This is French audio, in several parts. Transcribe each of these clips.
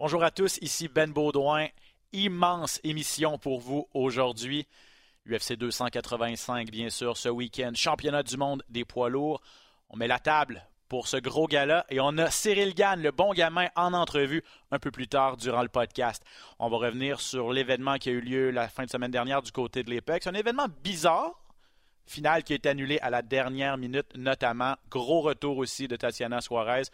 Bonjour à tous, ici Ben Baudouin. Immense émission pour vous aujourd'hui. UFC 285, bien sûr, ce week-end. Championnat du monde des poids lourds. On met la table pour ce gros gala et on a Cyril Gann, le bon gamin, en entrevue un peu plus tard durant le podcast. On va revenir sur l'événement qui a eu lieu la fin de semaine dernière du côté de l'Apex. Un événement bizarre, final qui a été annulé à la dernière minute, notamment. Gros retour aussi de Tatiana Suarez.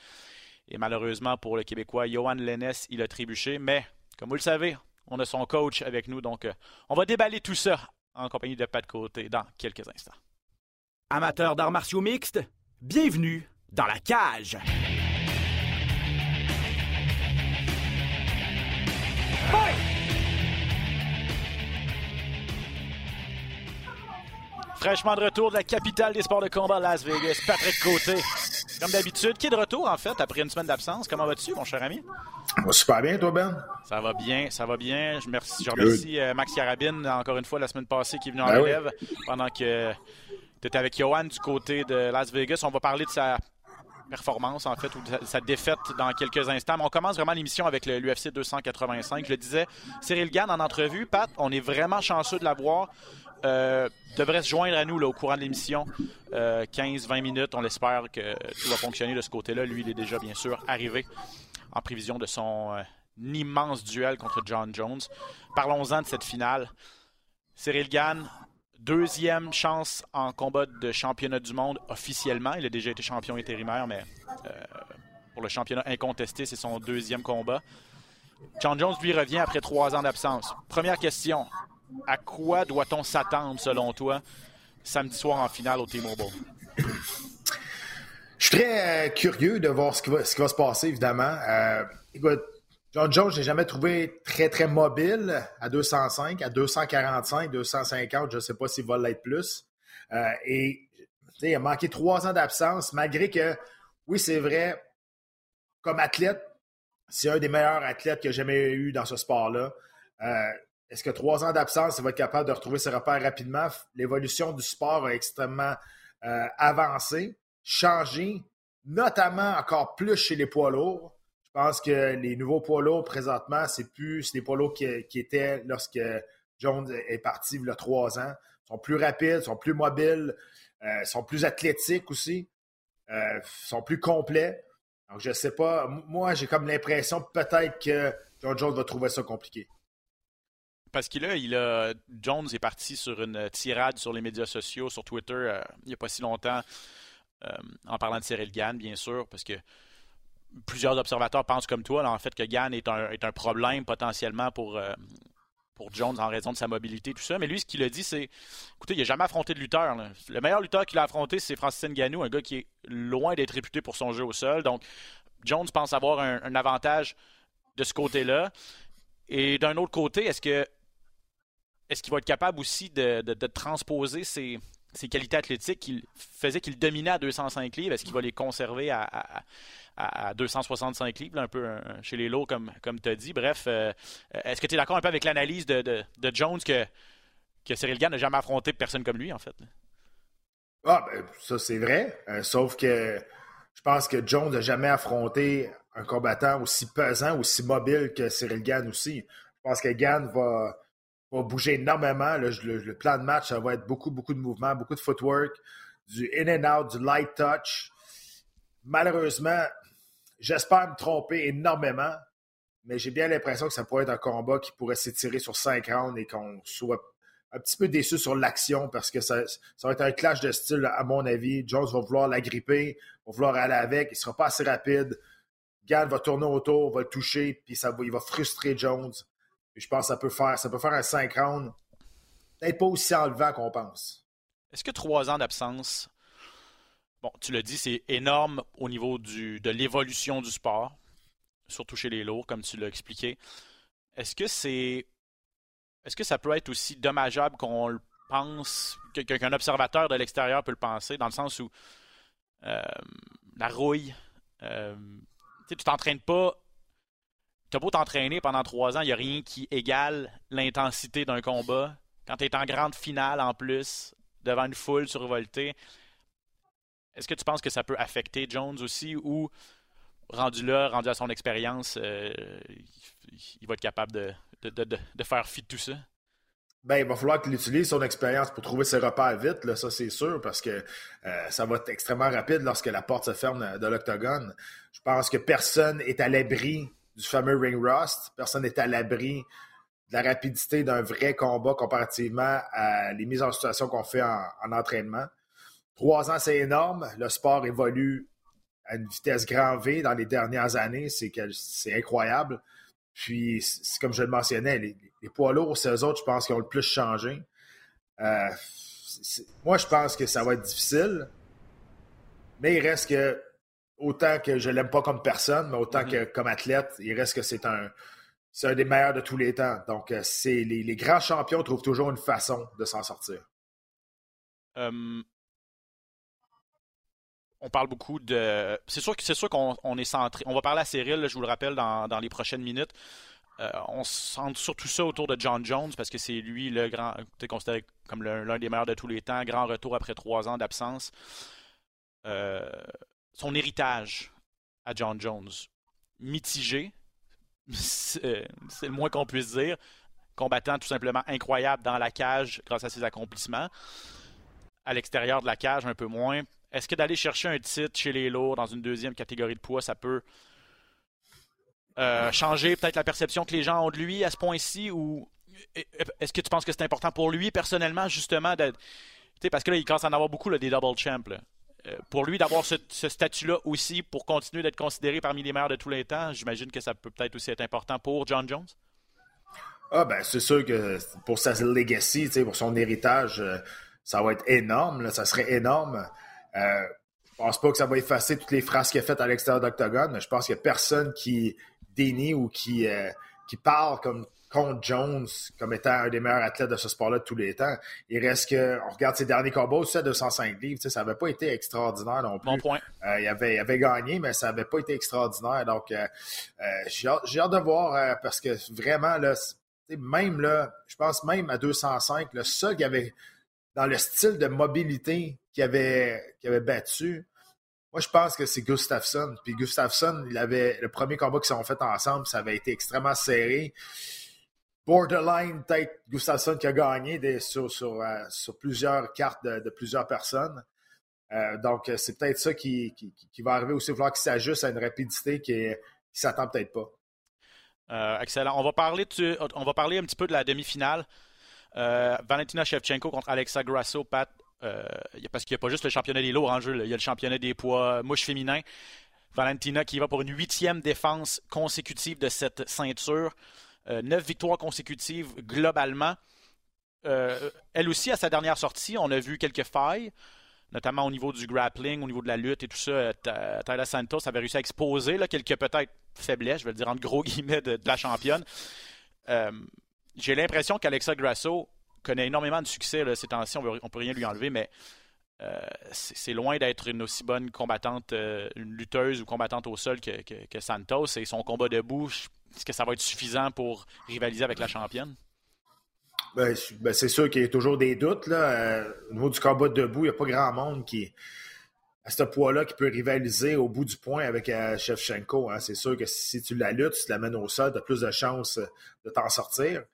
Et malheureusement pour le Québécois, Johan Lennes, il a trébuché. Mais, comme vous le savez, on a son coach avec nous. Donc, euh, on va déballer tout ça en compagnie de Pat Côté dans quelques instants. Amateurs d'arts martiaux mixtes, bienvenue dans la cage. Fraîchement de retour de la capitale des sports de combat, Las Vegas, Patrick Côté. Comme d'habitude, qui est de retour en fait après une semaine d'absence? Comment vas-tu, mon cher ami? Ça va super bien, toi, Ben? Ça va bien, ça va bien. Je, merci, je remercie euh, Max Carabine, encore une fois, la semaine passée, qui est venu en Ben oui. relève pendant que tu étais avec Johan du côté de Las Vegas. On va parler de sa performance, en fait, ou de sa- défaite dans quelques instants. Mais on commence vraiment l'émission avec l'UFC 285. Je le disais, Cyril Gann en entrevue. Pat, on est vraiment chanceux de l'avoir. Euh, devrait se joindre à nous là, au courant de l'émission. Euh, 15-20 minutes. On l'espère que tout va fonctionner de ce côté-là. Lui, il est déjà, bien sûr, arrivé en prévision de son euh, immense duel contre John Jones. Parlons-en de cette finale. Cyril Gann, deuxième chance en combat de championnat du monde officiellement. Il a déjà été champion intérimaire, mais euh, pour le championnat incontesté, c'est son deuxième combat. John Jones, lui, revient après trois ans d'absence. Première question. À quoi doit-on s'attendre, selon toi, samedi soir en finale au T-Mobile? Je suis très euh, curieux de voir ce qui va, se passer, évidemment. Euh, écoute, John Jones, je l'ai jamais trouvé très, très mobile à 205, à 245, 250. Je ne sais pas s'il va l'être plus. Euh, et il a manqué trois ans d'absence, malgré que, oui, c'est vrai, comme athlète, c'est un des meilleurs athlètes que j'ai jamais eu dans ce sport-là. Est-ce que trois ans d'absence, il va être capable de retrouver ses repères rapidement? L'évolution du sport a extrêmement euh, avancé, changé, notamment encore plus chez les poids lourds. Je pense que les nouveaux poids lourds présentement, c'est plus des poids lourds qui, étaient lorsque Jones est parti il y a trois ans. Ils sont plus rapides, sont plus mobiles, euh, sont plus athlétiques aussi, euh, sont plus complets. Donc, je sais pas. Moi, j'ai comme l'impression peut-être que John Jones va trouver ça compliqué. Parce qu'il a, il a, Jones est parti sur une tirade sur les médias sociaux, sur Twitter, euh, il n'y a pas si longtemps, euh, en parlant de Cyril Gann, bien sûr, parce que plusieurs observateurs pensent comme toi, en fait, que Gann est un, est un problème potentiellement pour, euh, pour Jones en raison de sa mobilité, tout ça. Mais lui, ce qu'il a dit, c'est écoutez, il n'a jamais affronté de lutteur. Le meilleur lutteur qu'il a affronté, c'est Francis Ngannou, un gars qui est loin d'être réputé pour son jeu au sol. Donc, Jones pense avoir un avantage de ce côté-là. Et d'un autre côté, est-ce que est-ce qu'il va être capable aussi de, de- transposer ses, ses qualités athlétiques qu'il faisait qu'il dominait à 205 livres? Est-ce qu'il va les conserver à, à- à- à 265 livres, un peu euh, chez les lots, comme, comme tu as dit? Bref, euh, est-ce que tu es d'accord un peu avec l'analyse de, de- Jones que, que Cyril Gann n'a jamais affronté personne comme lui, en fait? Ah, ben, ça, c'est vrai. Euh, sauf que je pense que Jones n'a jamais affronté un combattant aussi pesant, aussi mobile que Cyril Gann aussi. Je pense que Gann va, va bouger énormément. Le, plan de match, ça va être beaucoup, beaucoup de mouvements, beaucoup de footwork, du in and out, du light touch. Malheureusement, j'espère me tromper énormément, mais j'ai bien l'impression que ça pourrait être un combat qui pourrait s'étirer sur cinq rounds et qu'on soit un petit peu déçu sur l'action parce que ça, ça va être un clash de style, à mon avis. Jones va vouloir la gripper, va vouloir aller avec, il ne sera pas assez rapide. Gann va tourner autour, va le toucher, puis ça il va frustrer Jones. Je pense que ça peut faire, ça peut faire un 5 rounds. Peut-être pas aussi enlevant qu'on pense. Est-ce que trois ans d'absence, bon, tu l'as dit, c'est énorme au niveau du, de l'évolution du sport, surtout chez les lourds, comme tu l'as expliqué. Est-ce que c'est. Est-ce que ça peut être aussi dommageable qu'on le pense, qu'un observateur de l'extérieur peut le penser, dans le sens où euh, la rouille, euh, tu t'entraînes pas. Tu as beau t'entraîner pendant trois ans, il n'y a rien qui égale l'intensité d'un combat. Quand tu es en grande finale en plus, devant une foule survoltée, est-ce que tu penses que ça peut affecter Jones aussi ou rendu là, rendu à son expérience, il, va être capable de, de, faire fi de tout ça? Ben, il va falloir qu'il utilise son expérience pour trouver ses repères vite, ça c'est sûr, parce que ça va être extrêmement rapide lorsque la porte se ferme de l'octogone. Je pense que personne est à l'abri du fameux ring rust, personne n'est à l'abri de la rapidité d'un vrai combat comparativement à les mises en situation qu'on fait en, entraînement. Trois ans, c'est énorme. Le sport évolue à une vitesse grand V dans les dernières années. C'est, incroyable. Puis, comme je le mentionnais, les, poids lourds, c'est eux autres, je pense, qui ont le plus changé. Euh, moi, je pense que ça va être difficile. Mais il reste que, autant que je l'aime pas comme personne, mais autant mm-hmm. que comme athlète, il reste que c'est un, c'est un des meilleurs de tous les temps. Donc, euh, c'est les, grands champions trouvent toujours une façon de s'en sortir. on parle beaucoup de. C'est sûr, c'est sûr qu'on est centré. On va parler à Cyril, je vous le rappelle, dans, les prochaines minutes. Euh, on centre surtout ça autour de John Jones parce que c'est lui le grand, considéré comme l'un des meilleurs de tous les temps. Grand retour après trois ans d'absence. Euh, son héritage à John Jones, mitigé, c'est le moins qu'on puisse dire. Combattant tout simplement incroyable dans la cage grâce à ses accomplissements. À l'extérieur de la cage, un peu moins. Est-ce que d'aller chercher un titre chez les lourds dans une deuxième catégorie de poids, ça peut euh, changer peut-être la perception que les gens ont de lui à ce point-ci ou est-ce que tu penses que c'est important pour lui personnellement justement d'être parce que là il commence à en avoir beaucoup des double champs euh, pour lui d'avoir ce, statut-là aussi, pour continuer d'être considéré parmi les meilleurs de tous les temps, j'imagine que ça peut peut-être aussi être important pour John Jones? Ah ben c'est sûr que pour sa legacy, pour son héritage, euh, ça va être énorme, ça serait énorme. Euh, je pense pas que ça va effacer toutes les phrases qu'il a faites à l'extérieur d'Octogone, je pense qu'il n'y a personne qui dénie ou qui, euh, qui parle comme Jones comme étant un des meilleurs athlètes de ce sport-là de tous les temps. Il reste que, on regarde ses derniers combats aussi à 205 livres, ça n'avait pas été extraordinaire non plus. Bon point. Euh, il, avait, il avait gagné, mais ça n'avait pas été extraordinaire. Donc, euh, euh, j'ai hâte, de voir parce que vraiment, là, même là, je pense même à 205, le seul qui avait, dans le style de mobilité qui avait, qui avait battu, moi, je pense que c'est Gustafsson. Puis Gustafsson, il avait le premier combat qu'ils ont fait ensemble, ça avait été extrêmement serré borderline, peut-être Gustafsson qui a gagné euh, sur, plusieurs cartes de, plusieurs personnes. Euh, donc, euh, c'est peut-être ça qui, va arriver aussi. Il va falloir qu'il s'ajuste à une rapidité qui ne s'attend peut-être pas. excellent. On va, parler on va parler un petit peu de la demi-finale. Valentina Shevchenko contre Alexa Grasso, Pat. parce qu'il n'y a pas juste le championnat des lourds en jeu, il y a le championnat des poids mouches féminins. Valentina qui va pour une huitième défense consécutive de cette ceinture. Euh, neuf victoires consécutives globalement. Euh, elle aussi, à sa dernière sortie, on a vu quelques failles, notamment au niveau du grappling, au niveau de la lutte et tout ça. Euh, Tyler Santos avait réussi à exposer là, quelques peut-être faiblesses, je vais le dire en gros guillemets, de, la championne. J'ai l'impression qu'Alexa Grasso connaît énormément de succès ces temps-ci. On ne peut rien lui enlever, mais c'est loin d'être une aussi bonne combattante, une lutteuse ou combattante au sol que, Santos. Et son combat debout, est-ce que ça va être suffisant pour rivaliser avec la championne? Ben, ben, c'est sûr qu'il y a toujours des doutes. Là. Euh, au niveau du combat debout, il n'y a pas grand monde qui, à ce poids-là, qui peut rivaliser au bout du point avec euh, Shevchenko. Hein. C'est sûr que si tu la luttes, tu la mènes au sol, tu as plus de chances de t'en sortir.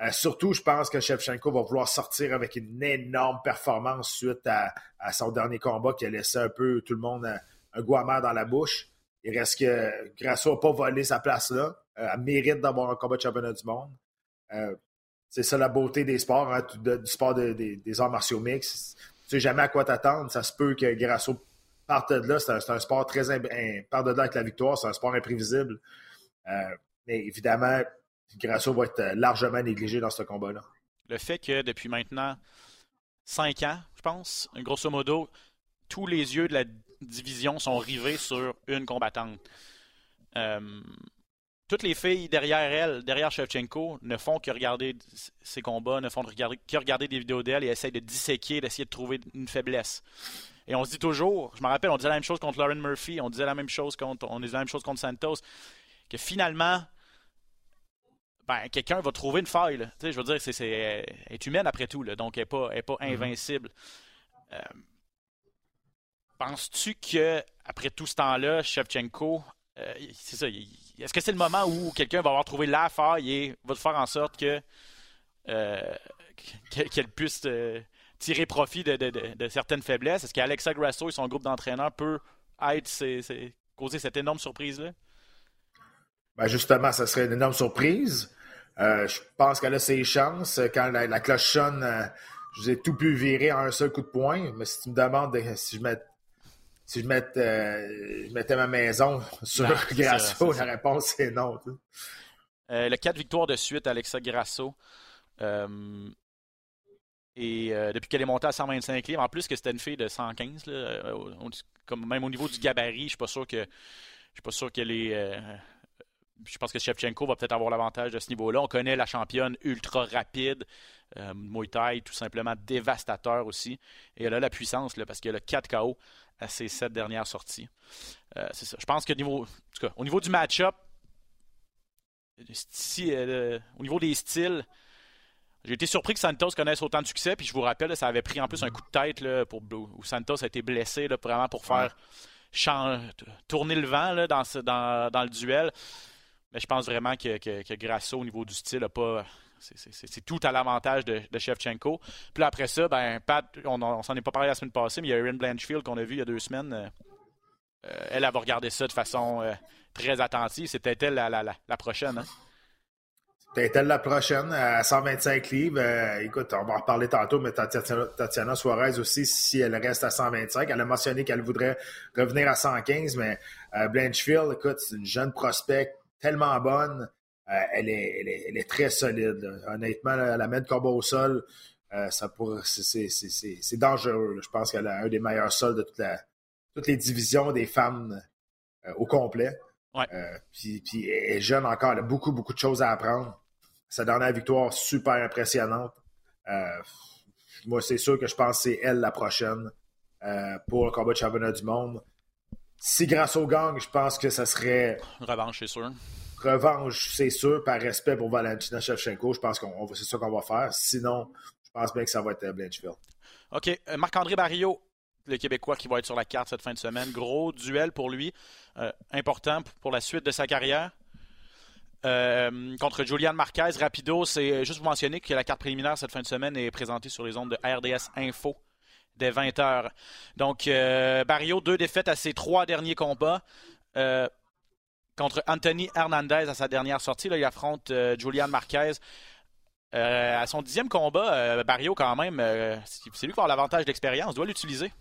Euh, surtout, je pense que Shevchenko va vouloir sortir avec une énorme performance suite à, son dernier combat qui a laissé un peu tout le monde un, goût amer dans la bouche. Il reste que Grasso n'a pas volé sa place là. Euh, elle mérite d'avoir un combat de championnat du monde. Euh, c'est ça la beauté des sports, hein, du sport des arts martiaux mix. Tu sais jamais à quoi t'attendre. Ça se peut que Grasso parte de là. C'est un, sport très. parte de là avec la victoire. C'est un sport imprévisible. Euh, mais évidemment, Grasso va être largement négligé dans ce combat-là. Le fait que depuis maintenant cinq ans, je pense, grosso modo, tous les yeux de la division sont rivés sur une combattante toutes les filles derrière elle, derrière Shevchenko, ne font que regarder ses combats, ne font que regarder des vidéos d'elle et essayent de disséquer, d'essayer de trouver une faiblesse. Et on se dit toujours, je me rappelle, on disait la même chose contre Lauren Murphy, on disait la même chose contre, on disait la même chose contre Santos, que finalement, ben, quelqu'un va trouver une faille. Je veux dire, c'est, est humaine après tout, donc elle n'est pas, pas mm-hmm. invincible. Euh, penses-tu que après tout ce temps-là, Shevchenko euh, c'est ça. Est-ce que c'est le moment où quelqu'un va avoir trouvé la faille et va faire en sorte que euh, qu'elle puisse euh, tirer profit de, certaines faiblesses? Est-ce qu'Alexa Grasso et son groupe d'entraîneurs peut être, causer cette énorme surprise-là? Ben justement, ça serait une énorme surprise. je pense qu'elle a ses chances. Quand la, cloche sonne, je vous ai tout pu virer en un seul coup de poing. Mais si tu me demandes si je mets si je, mette, euh, je mettais ma maison sur Grasso, la réponse est non. Euh, le 4 victoires de suite, Alexa Grasso. Euh, et depuis qu'elle est montée à 125 livres, en plus que c'était une fille de 115, comme même au niveau du gabarit, je suis pas sûr que je suis pas sûr qu'elle est. je pense que Shevchenko va peut-être avoir l'avantage de ce niveau-là. On connaît la championne ultra rapide, Muay Thai tout simplement dévastateur aussi. Et elle a la puissance là, parce qu'elle a 4 KO à ses sept dernières sorties. Euh, c'est ça. Je pense que niveau, au niveau du match-up, euh, au niveau des styles, j'ai été surpris que Santos connaisse autant de succès. Puis je vous rappelle, ça avait pris en plus un coup de tête là, pour, où Santos a été blessé là, vraiment pour faire tourner le vent là, dans, dans, dans, le duel. Mais je pense vraiment que, que, Grasso, au niveau du style, pas c'est tout à l'avantage de, de, Shevchenko. Puis après ça, ben, Pat, on, on s'en est pas parlé la semaine passée, mais il y a Erin Blanchfield qu'on a vu il y a deux semaines. Euh, euh, elle, va regarder ça de façon euh, très attentive. C'était elle la, la, la, prochaine. Hein? C'était elle la prochaine à 125 livres. écoute, on va en reparler tantôt, mais Tatiana, Suarez aussi, si elle reste à 125, elle a mentionné qu'elle voudrait revenir à 115, mais Blanchfield, écoute, c'est une jeune prospect tellement bonne. Euh, elle, est, très solide. Honnêtement, la mettre combat au sol, euh, c'est dangereux. Je pense qu'elle a un des meilleurs sols de toutes les divisions des femmes euh, au complet. puis, elle est jeune encore, elle a beaucoup, beaucoup de choses à apprendre. Sa dernière victoire, super impressionnante. moi, c'est sûr que je pense que c'est elle la prochaine pour le combat de championnat du monde. Si grâce au gang, je pense que ça serait. Revanche, c'est sûr revanche, c'est sûr, par respect pour Valentina Shevchenko, je pense que c'est ça qu'on va faire. Sinon, je pense bien que ça va être euh, Blanchfield. OK. Euh, Marc-André Barrio, le Québécois qui va être sur la carte cette fin de semaine. Gros duel pour lui. Euh, important pour la suite de sa carrière. contre Julian Marquez, rapido, c'est juste vous mentionner que la carte préliminaire cette fin de semaine est présentée sur les ondes de RDS Info dès 20h. Donc, Barrio, deux défaites à ses trois derniers combats contre Anthony Hernandez à sa dernière sortie. Là, il affronte euh, Julian Marquez. Euh, à son dixième combat, euh, Barrio, quand même, c'est lui qui a l'avantage d'expérience, doit l'utiliser.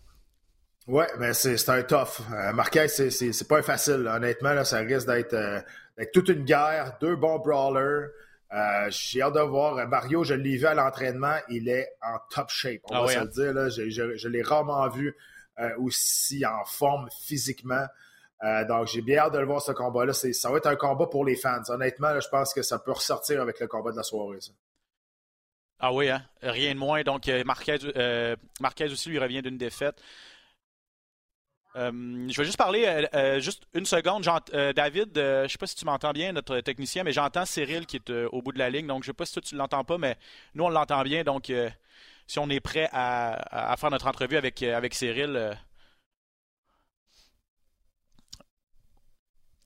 Ouais, mais c'est un tough. Marquez, c'est pas facile. Honnêtement, là, ça risque d'être toute une guerre. Deux bons brawlers. J'ai hâte de voir. Mario, je l'ai vu à l'entraînement. Il est en top shape. On ah va se hein? le dire. Là, je, je l'ai rarement vu aussi en forme physiquement. Euh, donc, j'ai bien hâte de le voir, ce combat-là. Ça va être un combat pour les fans. Honnêtement, je pense que ça peut ressortir avec le combat de la soirée. Ah oui, hein? rien de moins. Donc, euh, Marquez, euh, Marquez aussi lui revient d'une défaite. Je vais juste parler juste une seconde. David, je ne sais pas si tu m'entends bien, notre technicien, mais j'entends Cyril qui est au bout de la ligne. Donc, je ne sais pas si toi tu l'entends pas, mais nous, on l'entend bien. Donc, si on est prêt à, faire notre entrevue avec, avec Cyril,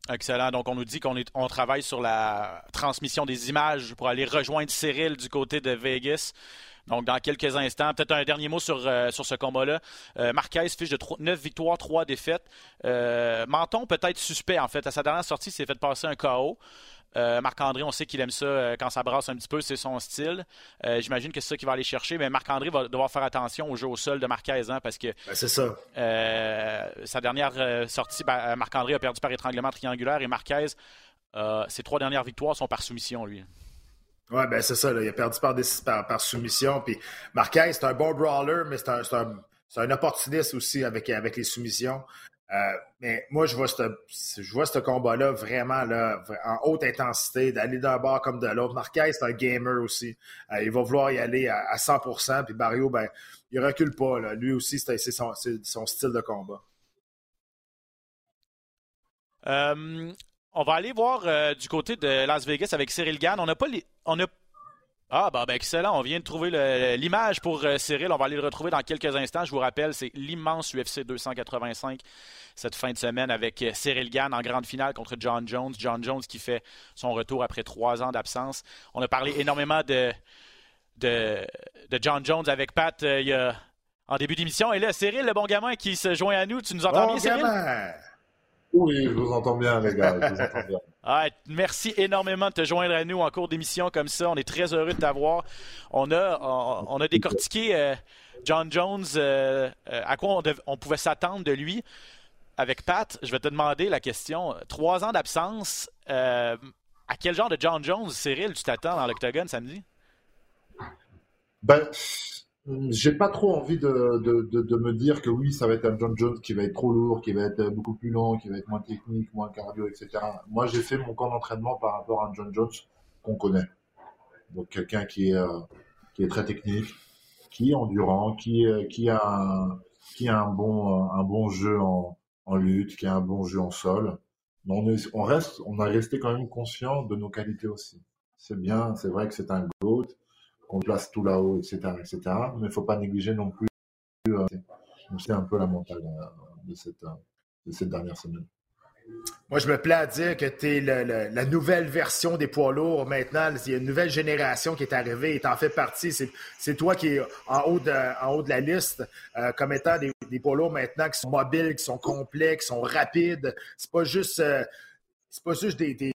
Excellent. Donc, on nous dit qu'on on travaille sur la transmission des images pour aller rejoindre Cyril du côté de Vegas. Donc, dans quelques instants, peut-être un dernier mot sur, euh, ce combat-là. Euh, Marquez fiche de 9 victoires, 3 défaites. Euh, Menton peut-être suspect, en fait. À sa dernière sortie, il s'est fait passer un KO. Euh, Marc-André, on sait qu'il aime ça euh, quand ça brasse un petit peu, c'est son style. Euh, j'imagine que c'est ça qu'il va aller chercher, mais Marc-André va devoir faire attention au jeu au sol de Marquez, hein, parce que ben, c'est ça. sa dernière sortie, ben, Marc-André a perdu par étranglement triangulaire et Marquez, ses trois dernières victoires sont par soumission, lui. Oui, ben c'est ça. Il a perdu par, par, soumission. Puis Marquez, c'est un bon brawler, mais c'est un, un, opportuniste aussi avec, avec les soumissions. Euh, mais moi, je vois ce, je vois ce combat-là vraiment là, en haute intensité, d'aller d'un bord comme de l'autre. Marquez, c'est un gamer aussi. Euh, il va vouloir y aller à, 100%. Puis Barrio, ben, il recule pas. Là. Lui aussi, c'est son, style de combat. Euh, on va aller voir du côté de Las Vegas avec Cyril Gann. On n'a pas Ah, bah, ben, excellent. On vient de trouver l'image pour euh, Cyril. On va aller le retrouver dans quelques instants. Je vous rappelle, c'est l'immense UFC 285 cette fin de semaine avec euh, Cyril Gann en grande finale contre John Jones. John Jones qui fait son retour après trois ans d'absence. On a parlé énormément de, de, John Jones avec Pat euh, en début d'émission. Et là, Cyril, le bon gamin qui se joint à nous. Tu nous entends bien, Cyril? Oui, je vous entends bien, les gars. Je vous entends bien. Ah, merci énormément de te joindre à nous en cours d'émission comme ça. On est très heureux de t'avoir. On a, on, a décortiqué euh, John Jones, euh, euh, à quoi on, pouvait s'attendre de lui. Avec Pat, je vais te demander la question. Trois ans d'absence, à quel genre de John Jones, Cyril, tu t'attends dans l'octogone samedi? Ben, j'ai pas trop envie de, de, de, me dire que oui, ça va être un John Jones qui va être trop lourd, qui va être beaucoup plus long, qui va être moins technique, moins cardio, etc. Moi, j'ai fait mon camp d'entraînement par rapport à un John Jones qu'on connaît. Donc quelqu'un qui est euh, qui est très technique, qui est endurant, qui euh, qui a un, qui a un bon un bon jeu en, en lutte, qui a un bon jeu en sol. Mais on, est, on reste on a resté quand même conscient de nos qualités aussi. C'est bien, c'est vrai que c'est un goat qu'on place tout là-haut, etc., etc. Mais il ne faut pas négliger non plus. Euh, c'est un peu la montagne euh, de cette, euh, de cette dernière semaine. Moi, je me plais à dire que tu es la nouvelle version des poids lourds maintenant. Il y a une nouvelle génération qui est arrivée et tu en fais partie. C'est toi qui es en haut de, en haut de la liste comme étant des, des, poids lourds maintenant qui sont mobiles, qui sont complets, qui sont rapides. C'est pas juste, c'est pas juste des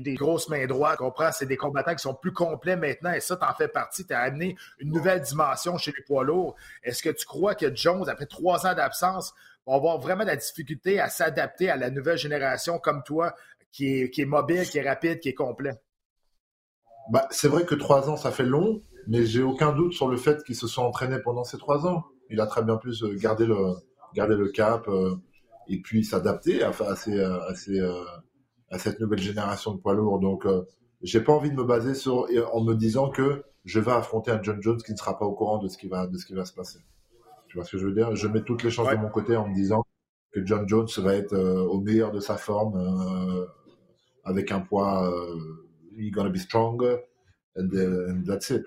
grosses mains droites, comprends? C'est des combattants qui sont plus complets maintenant et ça, t'en fais partie. Tu amené une nouvelle dimension chez les poids lourds. Est-ce que tu crois que Jones, après trois ans d'absence, va avoir vraiment la difficulté à s'adapter à la nouvelle génération comme toi, qui est, mobile, qui est rapide, qui est complet? Bah, c'est vrai que trois ans, ça fait long, mais j'ai aucun doute sur le fait qu'il se soit entraîné pendant ces trois ans. Il a très bien pu garder le, cap euh, et puis s'adapter à, euh, à cette nouvelle génération de poids lourds. Donc, euh, j'ai pas envie de me baser sur en me disant que je vais affronter un John Jones qui ne sera pas au courant de ce qui va de ce qui va se passer. Tu vois ce que je veux dire? Je mets toutes les chances de mon côté en me disant que John Jones va être euh, au meilleur de sa forme, euh, avec un poids, euh, he's gonna be strong, and, and that's it.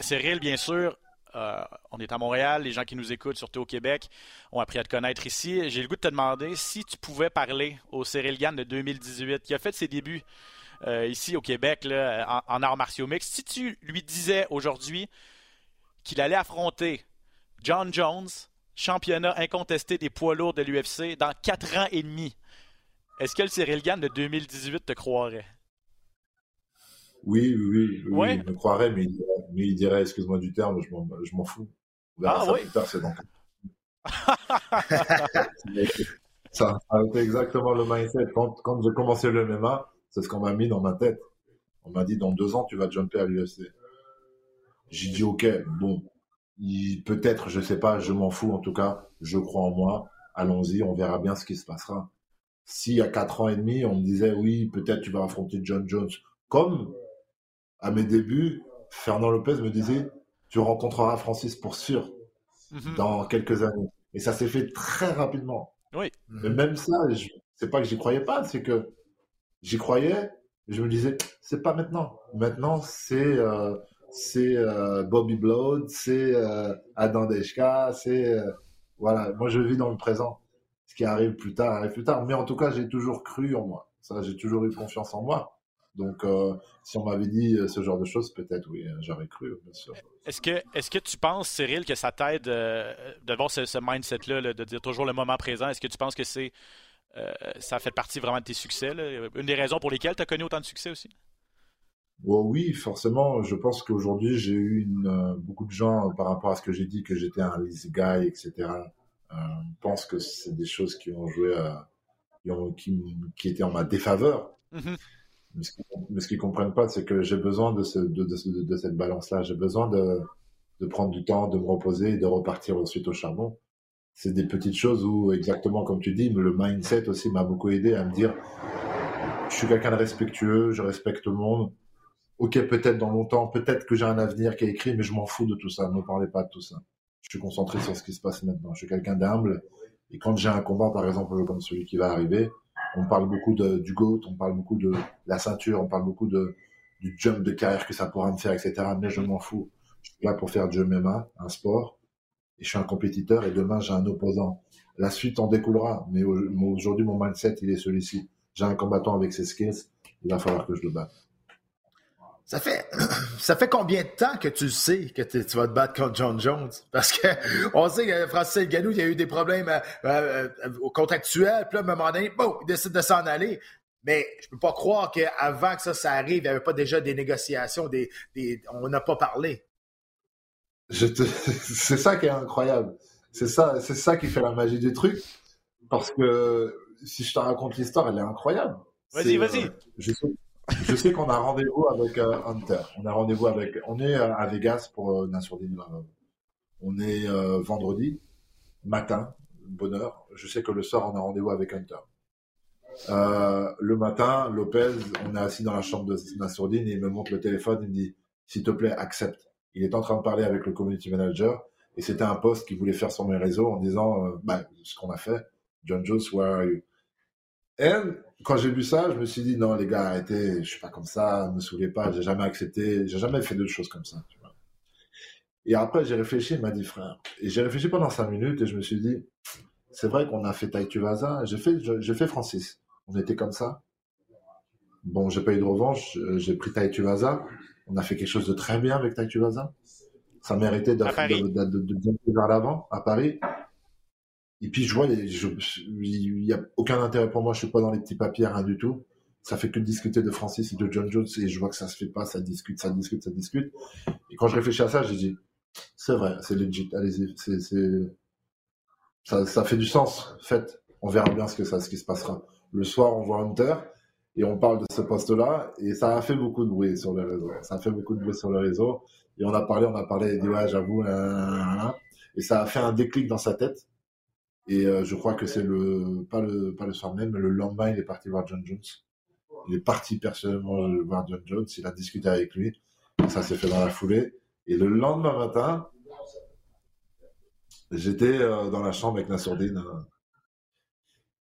Cyril, bien sûr, euh, on est à Montréal, les gens qui nous écoutent, surtout au Québec, ont appris à te connaître ici. J'ai le goût de te demander si tu pouvais parler au Cyril Gann de 2018, qui a fait ses débuts euh, ici au Québec en, arts martiaux mixtes. Si tu lui disais aujourd'hui qu'il allait affronter John Jones, championnat incontesté des poids lourds de l'UFC, dans quatre ans et demi, est-ce que le Cyril Gann de 2018 te croirait? Oui, oui, oui, il me croirait, mais il dirait, excuse-moi du terme, je m'en fous. ah, oui. c'est donc. ça, a été exactement le mindset. Quand, quand j'ai commencé le MMA, c'est ce qu'on m'a mis dans ma tête. On m'a dit, dans deux ans, tu vas jumper à l'UFC. J'ai dit, ok, bon, peut-être, je sais pas, je m'en fous, en tout cas, je crois en moi. Allons-y, on verra bien ce qui se passera. Si à quatre ans et demi, on me disait, oui, peut-être tu vas affronter John Jones, comme à mes débuts, Fernand Lopez me disait Tu rencontreras Francis pour sûr mhm. dans quelques années. Et ça s'est fait très rapidement. Oui. Mais même ça, c'est pas que j'y croyais pas, c'est que j'y croyais, je me disais C'est pas maintenant. Maintenant, c'est. Euh, c'est euh, Bobby Blood, c'est euh, Adam Deshka, c'est voilà. Moi, je vis dans le présent. Ce qui arrive plus tard arrive plus tard. Mais en tout cas, j'ai toujours cru en moi. Ça, j'ai toujours eu confiance en moi. Donc, euh, si on m'avait dit euh, ce genre de choses, peut-être, oui, euh, j'aurais cru, bien sûr. Est-ce que, est que tu penses, Cyril, que ça t'aide d'avoir ce, ce mindset-là, de dire toujours le moment présent? Est-ce que tu penses que c'est ça fait partie vraiment de tes succès? Une des raisons pour lesquelles tu as connu autant de succès aussi? oui, forcément. Je pense qu'aujourd'hui, j'ai eu une, beaucoup de gens, par rapport à ce que j'ai dit, que j'étais un lazy guy, etc., euh, pensent que c'est des choses qui ont joué, qui, qui, étaient en ma défaveur. Mm-hmm. Mais ce qu'ils ne comprennent pas, c'est que j'ai besoin de, ce, de, de, de cette balance-là. J'ai besoin de, prendre du temps, de me reposer et de repartir ensuite au charbon. C'est des petites choses où, exactement comme tu dis, le mindset aussi m'a beaucoup aidé à me dire, je suis quelqu'un de respectueux, je respecte le monde. Ok, peut-être dans longtemps, peut-être que j'ai un avenir qui est écrit, mais je m'en fous de tout ça. Ne me parlez pas de tout ça. Je suis concentré sur ce qui se passe maintenant. Je suis quelqu'un d'humble. Et quand j'ai un combat, par exemple, comme celui qui va arriver, on parle beaucoup de, du GOAT, on parle beaucoup de la ceinture, on parle beaucoup de, du jump de carrière que ça pourra me faire, etc. Mais je m'en fous. Je suis là pour faire du MMA, un sport, et je suis un compétiteur, et demain j'ai un opposant. La suite en découlera, mais aujourd'hui mon mindset il est celui-ci. J'ai un combattant avec ses skills, il va falloir que je le batte. Ça fait, ça fait combien de temps que tu sais que tu vas te battre contre John Jones? Parce que on sait que Francis Ganou, il y a eu des problèmes euh, euh, euh contractuels, puis là, à un moment donné, bon, il décide de s'en aller. Mais je peux pas croire qu'avant que ça, ça arrive, il n'y avait pas déjà des négociations, des, on n'a pas parlé. C'est ça qui est incroyable. C'est ça, c'est ça qui fait la magie du truc. Parce que si je te raconte l'histoire, elle est incroyable. Vas-y, vas-y. je sais, qu'on a rendez-vous avec euh, Hunter. On a rendez-vous avec. On est euh, à Vegas pour euh, On est vendredi matin, bonheur. Je sais que le soir, on a rendez-vous avec Hunter. Euh, le matin, Lopez, on est assis dans la chambre de Nassourdine et il me montre le téléphone, il me dit, s'il te plaît, accepte. Il est en train de parler avec le community manager et c'était un post qu'il voulait faire sur mes réseaux en disant, euh, bah, ce qu'on a fait, John Jones, where are you? Et quand j'ai vu ça, je me suis dit, non, les gars, arrêtez, je suis pas comme ça, ne me saoulez pas, j'ai jamais accepté, j'ai jamais fait de choses comme ça. Tu vois. Et après, j'ai réfléchi, il m'a dit, frère, et j'ai réfléchi pendant cinq minutes et je me suis dit, c'est vrai qu'on a fait Taïtuvaza, j'ai fait, j'ai fait Francis. On était comme ça. Bon, j'ai pas eu de revanche, euh, j'ai pris Taïtuvaza. On a fait quelque chose de très bien avec Taïtuvaza. Ça méritait de, de, de, bien vers l'avant à Paris. Et puis je vois, il n'y a aucun intérêt pour moi, je suis pas dans les petits papiers, rien du tout. Ça fait que discuter de Francis et de John Jones et je vois que ça se fait pas, ça discute, ça discute, ça discute. Et quand je réfléchis à ça, j'ai dit, c'est vrai, c'est legit, allez-y, c'est, ça, ça fait du sens. Faites, on verra bien ce que ça, ce qui se passera. Le soir, on voit Hunter et on parle de ce poste-là et ça a fait beaucoup de bruit sur les réseaux. Ça a fait beaucoup de bruit sur le réseau et on a parlé, on a parlé, il dit ouais, j'avoue, et ça a fait un déclic dans sa tête. Et euh, je crois que c'est le pas le pas le soir même, mais le lendemain, il est parti voir John Jones. Il est parti personnellement voir John Jones. Il a discuté avec lui. Ça s'est fait dans la foulée. Et le lendemain matin, J'étais euh, dans la chambre avec Nassourdine.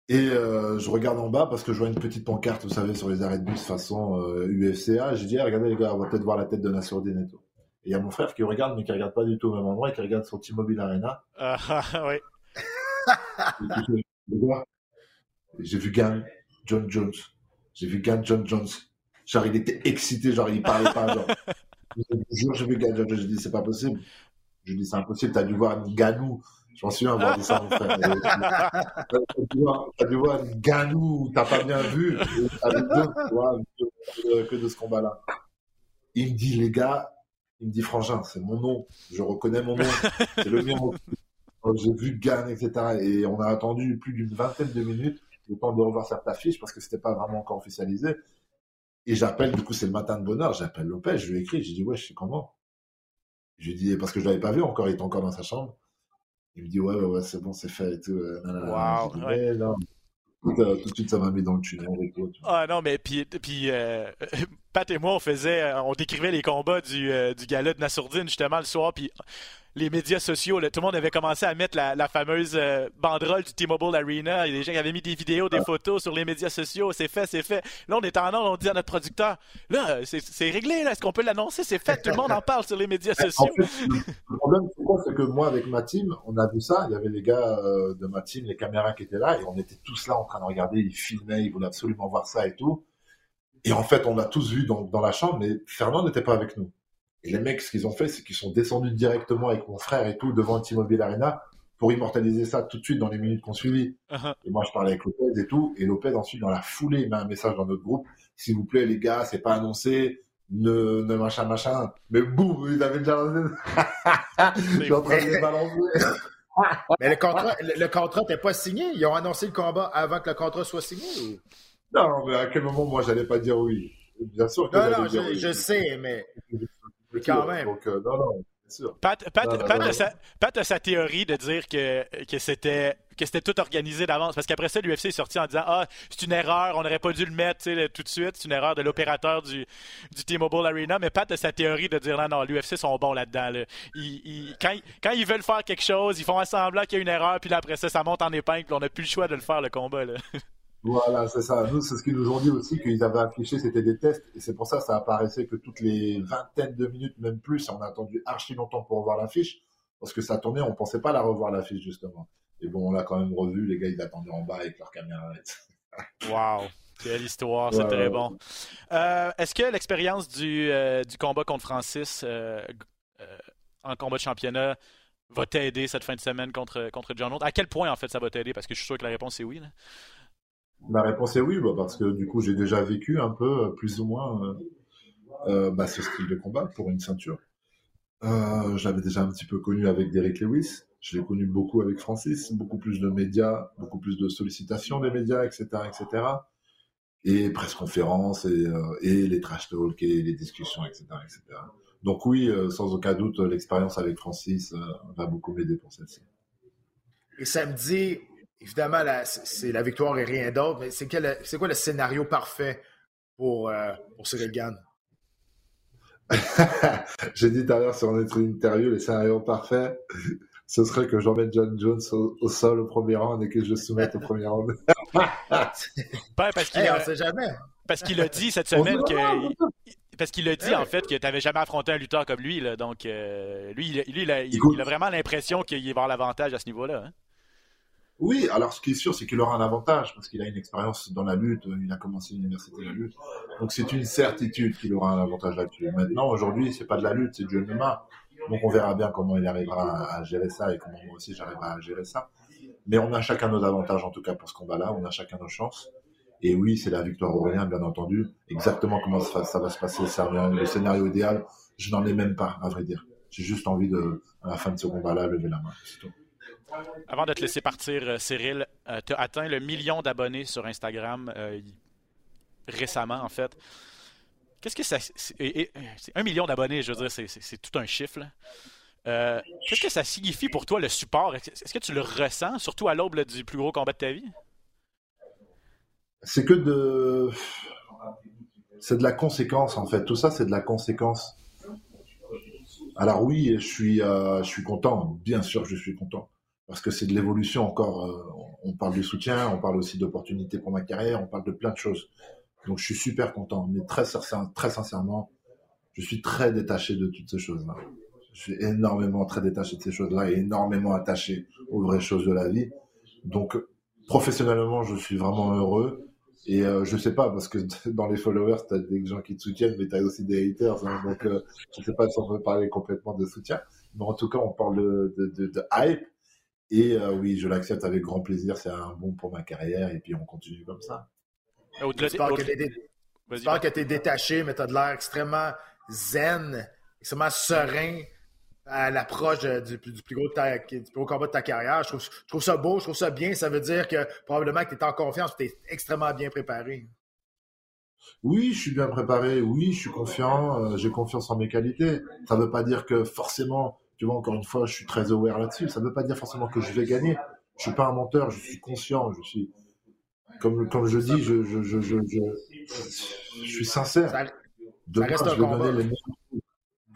Et euh, je regarde en bas parce que je vois une petite pancarte, vous savez, sur les arrêts de bus façon UFCA. J'ai dit, ah, regardez les gars, on va peut-être voir la tête de Nassourdine et tout. Et il y a mon frère qui regarde, mais qui regarde pas du tout au même endroit et qui regarde son T-Mobile Arena. Ah, ah oui. J'ai vu Gan John Jones. J'ai vu Gan John Jones. Genre, il était excité, genre, il parlait pas, genre. J'ai vu Gan John Jones. J'ai dit, c'est pas possible. Je dis, c'est impossible, t'as dû voir Ganou. Je m'en souviens avoir dit ça, mon frère. T'as dû voir Ganou, t'as pas bien vu. Que de ce combat-là. Il me dit, les gars, il me dit, Frangin, c'est mon nom. Je reconnais mon nom. C'est le mien. J'ai vu Gan, etc. Et on a attendu plus d'une vingtaine de minutes le temps de revoir sa affiche parce que c'était pas vraiment encore officialisé. Et j'appelle, du coup, c'est le matin de bonheur, j'appelle Lopez, je lui écris, je dis, ouais, je sais comment? Je lui dis, parce que je l'avais pas vu encore, il était encore dans sa chambre. Il me dit, ouais, ouais, ouais, c'est bon, c'est fait et tout. Wow, tout, de suite, ça m'a mis dans le tunnel et tout. Ah non, mais puis, puis euh, Pat et moi, on faisait, on décrivait les combats du, euh, du gala de Nassourdine justement le soir, puis les médias sociaux, tout le monde avait commencé à mettre la, fameuse euh, banderole du T-Mobile Arena. Il y a des gens qui avaient mis des vidéos, des photos sur les médias sociaux. C'est fait, c'est fait. Là, on est en ordre, on dit à notre producteur, là, c'est réglé, là. Est-ce qu'on peut l'annoncer? C'est fait. Tout le monde en parle sur les médias sociaux. le problème, c'est quoi? C'est que moi, avec ma team, on a vu ça. Il y avait les gars euh, de ma team, les caméras qui étaient là, et on était tous là en train de regarder. Ils filmaient, ils voulaient absolument voir ça et tout. Et en fait, on l'a tous vu dans, dans la chambre, mais Fernand n'était pas avec nous. Et les mecs, ce qu'ils ont fait, c'est qu'ils sont descendus directement avec mon frère et tout devant le T-Mobile Arena pour immortaliser ça tout de suite dans les minutes qu'on suivit. Uh-huh. Et moi, je parlais avec Lopez et tout. Et Lopez, ensuite, dans la foulée, il met un message dans notre groupe. S'il vous plaît, les gars, c'est pas annoncé. Ne, ne machin, machin. Mais boum, il avait déjà Je suis en train de les balancer. Mais le contrat, le, contrat n'était pas signé. Ils ont annoncé le combat avant que le contrat soit signé ou... Non, mais à quel moment, moi, j'allais pas dire oui? Bien sûr que Non, non, je, je sais, mais quand même. Donc, euh, non, non. Pat, Pat, a sa, théorie de dire que, que c'était que c'était tout organisé d'avance. Parce qu'après ça, l'UFC est sorti en disant Ah, c'est une erreur, on n'aurait pas dû le mettre tout de suite. C'est une erreur de l'opérateur du, du T-Mobile Arena. Mais Pat a sa théorie de dire Non, non, l'UFC sont bons là-dedans. quand, quand, ils veulent faire quelque chose, ils font semblant qu'il y a une erreur, puis là, après ça, ça monte en épingle, puis on n'a plus le choix de le faire, le combat. Là. Voilà, c'est ça. Nous, c'est ce qu'ils nous ont dit aussi, qu'ils avaient affiché, c'était des tests. Et c'est pour ça que ça apparaissait que toutes les vingtaines de minutes, même plus, on a attendu archi longtemps pour voir l'affiche. Parce que ça tournait, on pensait pas la revoir l'affiche, justement. Et bon, on l'a quand même revu. Les gars, ils attendaient en bas avec leur caméra. Wow! Quelle histoire, c'est très bon. Euh, est-ce que l'expérience du, euh, du, combat contre Francis euh, en combat de championnat va t'aider cette fin de semaine contre, contre John Woods? À quel point, en fait, ça va t'aider? Parce que je suis sûr que la réponse est oui. La réponse est oui, bah, parce que du coup, j'ai déjà vécu un peu, plus ou moins, bah, ce style de combat pour une ceinture. J'avais déjà un petit peu connu avec Derek Lewis. Je l'ai connu beaucoup avec Francis, beaucoup plus de médias, beaucoup plus de sollicitations des médias, etc., etc. Et presse conférence et, et les trash talk et les discussions, etc., etc. Donc oui, euh, sans aucun doute, l'expérience avec Francis euh, va beaucoup m'aider pour celle-ci. Et samedi, évidemment, c'est la victoire et rien d'autre, mais c'est quoi le scénario parfait pour, euh, pour Cyril Gann? J'ai dit tout à l'heure sur notre interview, le scénario parfait, ce serait que j'emmène John Jones au, sol au premier round et que je le soumette au premier round. parce qu'il a... jamais. Parce qu'il a dit cette semaine que parce qu'il a dit, en fait, que tu n'avais jamais affronté un lutteur comme lui. Là, donc, euh, lui, lui il, a, vraiment l'impression qu'il va avoir l'avantage à ce niveau-là. Hein. Oui, alors ce qui est sûr, c'est qu'il aura un avantage parce qu'il a une expérience dans la lutte. Il a commencé l'université de la lutte. Donc, c'est une certitude qu'il aura un avantage là-dessus. Maintenant, aujourd'hui, c'est pas de la lutte, c'est du MMA. Donc, on verra bien comment il arrivera à gérer ça et comment moi aussi j'arriverai à gérer ça. Mais on a chacun nos avantages, en tout cas, pour ce combat-là. On a chacun nos chances. Et oui, c'est la victoire Aurélien, bien entendu. Exactement comment ça, va se passer, le scénario idéal, je n'en ai même pas, à vrai dire. J'ai juste envie de, à la fin de ce combat-là, lever la main. Avant de te laisser partir, euh, Cyril, euh, tu as atteint le million d'abonnés sur Instagram euh, récemment, en fait. Qu'est-ce que ça. Un million d'abonnés, je veux dire, c'est, tout un chiffre. qu'est-ce que ça signifie pour toi, le support? Est-ce que tu le ressens, surtout à l'aube du plus gros combat de ta vie? C'est que de c'est de la conséquence en fait tout ça c'est de la conséquence alors oui je suis je suis content bien sûr je suis content parce que c'est de l'évolution encore euh, on parle de soutien on parle aussi d'opportunités pour ma carrière on parle de plein de choses donc je suis super content mais très sincèrement je suis très détaché de toutes ces choses là je suis énormément très détaché de ces choses là et énormément attaché aux vraies choses de la vie donc professionnellement je suis vraiment heureux et euh, je sais pas, parce que dans les followers, tu as des gens qui te soutiennent, mais tu as aussi des haters. Hein, donc, euh, je sais pas si on peut parler complètement de soutien. Mais en tout cas, on parle de, hype. Et euh, oui, je l'accepte avec grand plaisir. C'est un bon pour ma carrière. Et puis, on continue comme ça. J'espère que tu es détaché, mais tu as de l'air extrêmement zen, extrêmement serein à l'approche du, du, plus gros du plus combat de ta carrière. Je trouve, je trouve, ça beau, je trouve ça bien. Ça veut dire que probablement que tu es en confiance, tu es extrêmement bien préparé. Oui, je suis bien préparé. Oui, je suis confiant. Euh, j'ai confiance en mes qualités. Ça ne veut pas dire que forcément, tu vois, encore une fois, je suis très aware là-dessus. Ça ne veut pas dire forcément que je vais gagner. Je suis pas un menteur. Je suis conscient. Je suis, comme, comme je dis, je, je, je, je, je, suis sincère. Ça, de reste un combat. Les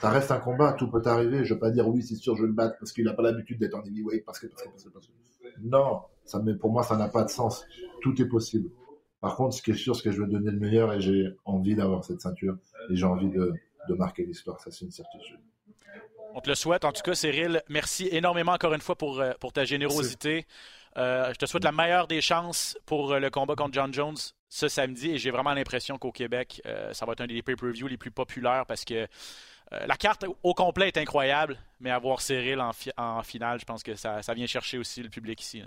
ça reste un combat, tout peut arriver. Je ne veux pas dire oui, c'est sûr, je vais le battre parce qu'il n'a pas l'habitude d'être en heavyweight, parce que, parce que, parce que, parce que. Non, ça, mais pour moi, ça n'a pas de sens. Tout est possible. Par contre, ce qui est sûr, c'est que je veux donner le meilleur et j'ai envie d'avoir cette ceinture et j'ai envie de, de marquer l'histoire. Ça, c'est une certitude. On te le souhaite. En tout cas, Cyril, merci énormément encore une fois pour, euh, pour ta générosité. Euh, je te souhaite la meilleure des chances pour euh, le combat contre John Jones ce samedi et j'ai vraiment l'impression qu'au Québec, ça va être un des pay-per-view les plus populaires parce que euh, la carte au complet est incroyable, mais avoir Cyril en, finale, je pense que ça, vient chercher aussi le public ici.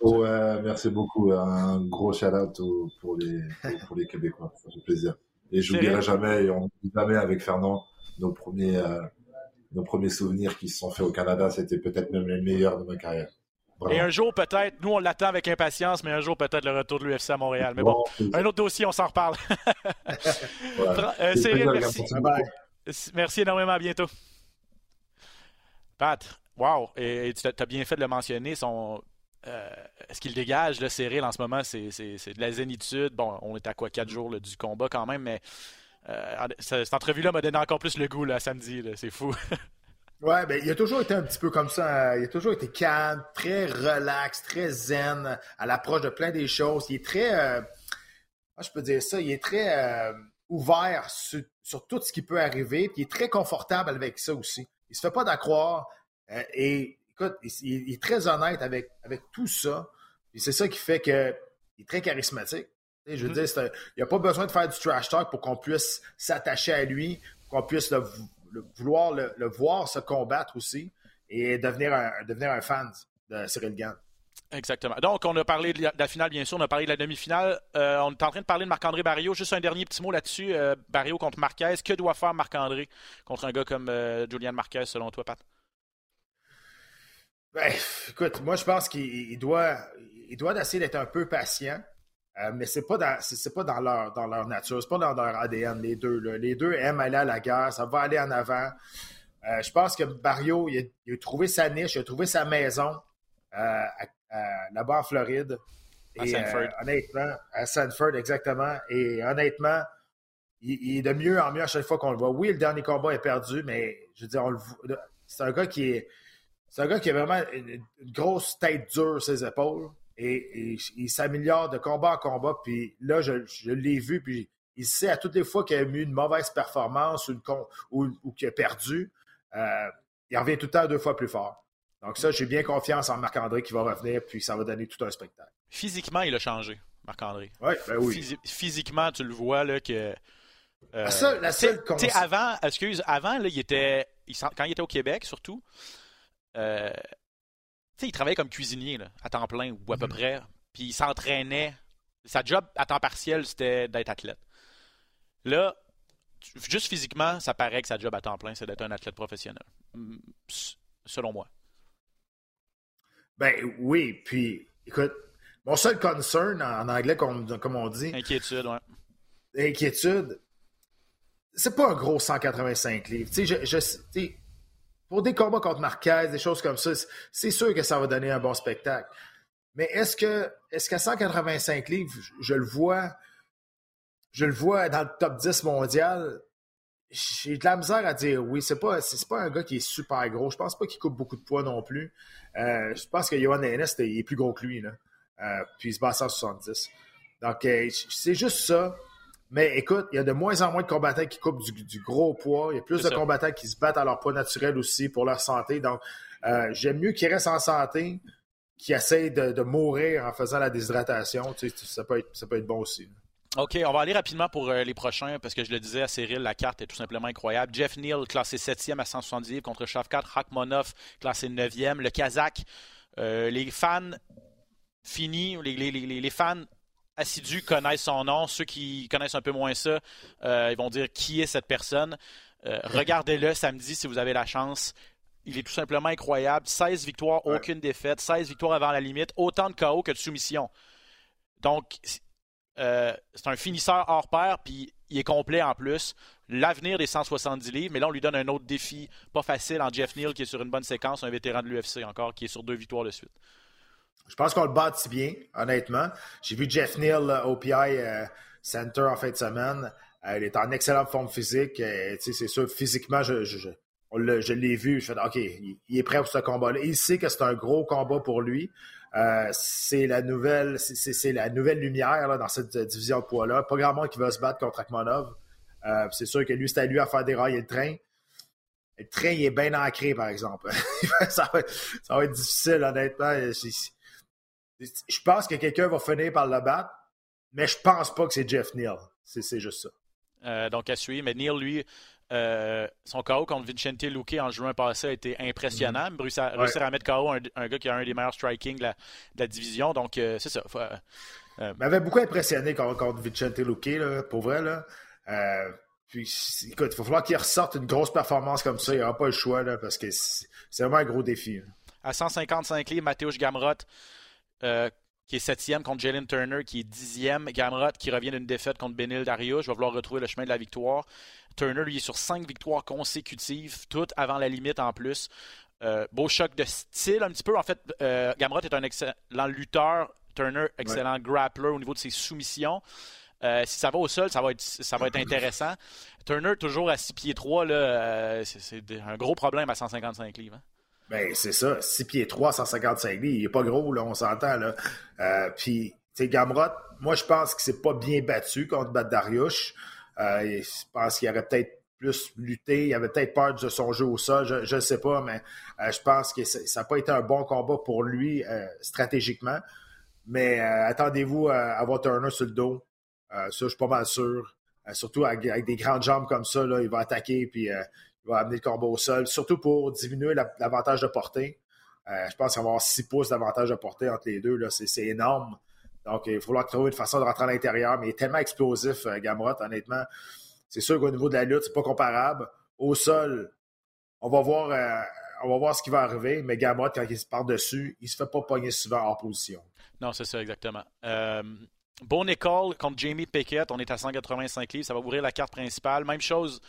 Ouais, merci beaucoup. Un gros shout-out pour les, pour, les Québécois. Ça fait plaisir. Et je n'oublierai jamais, et on n'oublie jamais avec Fernand, nos premiers, nos premiers souvenirs qui se sont faits au Canada. C'était peut-être même les meilleurs de ma carrière. Et un jour, peut-être, nous, on l'attend avec impatience, mais un jour, peut-être le retour de l'UFC à Montréal. Mais bon, un autre dossier, on s'en reparle. Euh, Cyril, merci. Merci énormément, à bientôt. Pat, wow, et, tu as bien fait de le mentionner, son, euh, ce qu'il dégage, le Cyril, en ce moment, c'est de la zénitude. Bon, on est à quoi, quatre jours du combat quand même, mais euh, cette entrevue-là m'a donné encore plus le goût là, samedi. C'est fou. Ouais, ben, il a toujours été un petit peu comme ça. Il a toujours été calme, très relax, très zen, à l'approche de plein des choses. Il est très, euh, je peux dire ça, il est très euh, ouvert sur, tout ce qui peut arriver, puis il est très confortable avec ça aussi. Il se fait pas d'accroire et écoute, il, est très honnête avec, avec tout ça. Et c'est ça qui fait qu'il est très charismatique. Je veux dire, il n'y a pas besoin de faire du trash talk pour qu'on puisse s'attacher à lui, pour qu'on puisse le, vouloir le, voir se combattre aussi et devenir un, devenir un fan de Cyril Gann. Exactement. Donc, on a parlé de la finale, bien sûr, on a parlé de la demi-finale. Euh, on est en train de parler de Marc-André Barrio. Juste un dernier petit mot là-dessus. Euh, Barrio contre Marquez. Que doit faire Marc-André contre un gars comme euh, Julian Marquez, selon toi, Pat? Ben, écoute, moi, je pense qu'il doit, il doit essayer d'être un peu patient. Mais c'est pas dans c'est pas dans leur dans leur nature, c'est pas dans leur ADN les deux. Les deux aiment aller à la guerre, ça va aller en avant. je pense que Barrio, il a, trouvé sa niche, il a trouvé sa maison à, là-bas en Floride. À Sanford. Euh, honnêtement, à Sanford, exactement. Et honnêtement, il, est de mieux en mieux à chaque fois qu'on le voit. Oui, le dernier combat est perdu, mais je veux dire, c'est un gars qui est. C'est un gars qui a vraiment une, grosse tête dure sur ses épaules. Et, il s'améliore de combat en combat. Puis là, je, l'ai vu, puis il sait à toutes les fois qu'il a eu une mauvaise performance ou, ou, qu'il a perdu, euh, il revient tout le temps deux fois plus fort. Donc ça, j'ai bien confiance en Marc-André qui va revenir, puis ça va donner tout un spectacle. Physiquement, il a changé, Marc-André. Ouais, ben oui, physiquement, tu le vois là que. Euh, la seule, la seule avant, excuse, avant, là, il était, quand il était au Québec, surtout, euh, il travaillait comme cuisinier là, à temps plein ou à peu mhm. près, puis il s'entraînait. Sa job à temps partiel, c'était d'être athlète. Là, juste physiquement, ça paraît que sa job à temps plein, c'est d'être un athlète professionnel, selon moi. Ben oui, puis écoute, mon seul concern en anglais, comme, comme on dit. Inquiétude, ouais. Inquiétude. C'est pas un gros 185 livres. Tu sais, je, pour des combats contre Marquez, des choses comme ça, c'est sûr que ça va donner un bon spectacle. Mais est-ce que est-ce qu'à 185 livres, je, le vois, je le vois dans le top 10 mondial, j'ai de la misère à dire oui. C'est pas, c'est pas un gars qui est super gros. Je pense pas qu'il coupe beaucoup de poids non plus. Euh, je pense que Johan Ennis est plus gros que lui. Euh, puis il se bat à 170. Donc, euh, c'est juste ça. Mais écoute, il y a de moins en moins de combattants qui coupent du, gros poids. Il y a plus de combattants qui se battent à leur poids naturel aussi pour leur santé. Donc, j'aime mieux qu'ils restent en santé qu'ils essayent de, mourir en faisant la déshydratation. Tu sais, ça, peut être, ça peut être bon aussi. OK, on va aller rapidement pour euh, les prochains parce que je le disais à Cyril, la carte est tout simplement incroyable. Jeff Neal, classé 7e à 170 contre Shavkat Rakhmonov, classé 9e. Le Kazakh, euh, les fans finis, les, fans assidus connaissent son nom. Ceux qui connaissent un peu moins ça, euh, ils vont dire qui est cette personne. Regardez-le samedi si vous avez la chance. Il est tout simplement incroyable. 16 victoires, aucune défaite. 16 victoires avant la limite. Autant de KO que de soumission. Donc, euh, c'est un finisseur hors pair, puis il est complet en plus. L'avenir des 170 livres, mais là, on lui donne un autre défi pas facile en Jeff Neal, qui est sur une bonne séquence, un vétéran de l'UFC encore, qui est sur deux victoires de suite. Je pense qu'on le bâtit bien, honnêtement. J'ai vu Jeff Neal au PI euh, Center en fin de semaine. Euh, il est en excellente forme physique. c'est sûr, physiquement, je, je l'ai vu. Je fais OK, il, est prêt pour ce combat-là. Il sait que c'est un gros combat pour lui. Euh, c'est la nouvelle, lumière dans cette division de poids-là. Pas grand monde qui va se battre contre Akmonov. Euh, c'est sûr que lui, c'est à lui à faire dérailler le train. Le train, il est bien ancré, par exemple. ça, va, être difficile, honnêtement. Je pense que quelqu'un va finir par le battre, mais je pense pas que c'est Jeff Neal. C'est juste ça. Euh, donc à suivre. Mais Neal, lui, euh, son KO contre Vincente Luque en juin passé a été impressionnant. Mm -hmm. Réussir, à mettre KO un, gars qui a un des meilleurs striking de la, division. Donc, euh, c'est ça. Il m'avait beaucoup impressionné contre, Vincente Luque, pour vrai. Là. puis, écoute, il va falloir qu'il ressorte une grosse performance comme ça. Il n'y aura pas le choix là, parce que c'est vraiment un gros défi. À 155 livres, Mathéo Gamrot qui est septième contre Jalen Turner, qui est dixième. Gamrot qui revient d'une défaite contre Benil Dario. Je vais vouloir retrouver le chemin de la victoire. Turner, lui, est sur cinq victoires consécutives, toutes avant la limite en plus. Euh, beau choc de style un petit peu. En fait, euh, Gamrot est un excellent lutteur. Turner, excellent grappler au niveau de ses soumissions. Euh, si ça va au sol, ça va être, ça va être intéressant. Turner, toujours à 6 pieds 3, là, c'est, un gros problème à 155 livres. Hein. Ben, c'est ça. 6 pieds 3, 155 livres. Il est pas gros, là, on s'entend. Là. puis, tu sais, Gamrot, moi, je pense qu'il s'est pas bien battu contre Bat Dariush. je pense qu'il aurait peut-être plus lutté. Il avait peut-être peur de son jeu au sol, je ne sais pas, mais euh, je pense que ça n'a pas été un bon combat pour lui euh, stratégiquement. Mais euh, attendez-vous à avoir Turner sur le dos. ça, je suis pas mal sûr. surtout avec, des grandes jambes comme ça, là, il va attaquer puis il va amener le combat au sol. Surtout pour diminuer l'avantage de portée. je pense qu'il va avoir 6 pouces d'avantage de portée entre les deux. C'est énorme. Donc, il va falloir trouver une façon de rentrer à l'intérieur. Mais il est tellement explosif, Gamrot, honnêtement. C'est sûr qu'au niveau de la lutte, c'est pas comparable. Au sol, on va voir, euh, on va voir ce qui va arriver, mais Gamot, quand il se part dessus, il se fait pas pogner souvent en position. Non, c'est ça, exactement. Euh, bon école contre Jamie Pickett, on est à 185 livres, ça va ouvrir la carte principale. Même chose,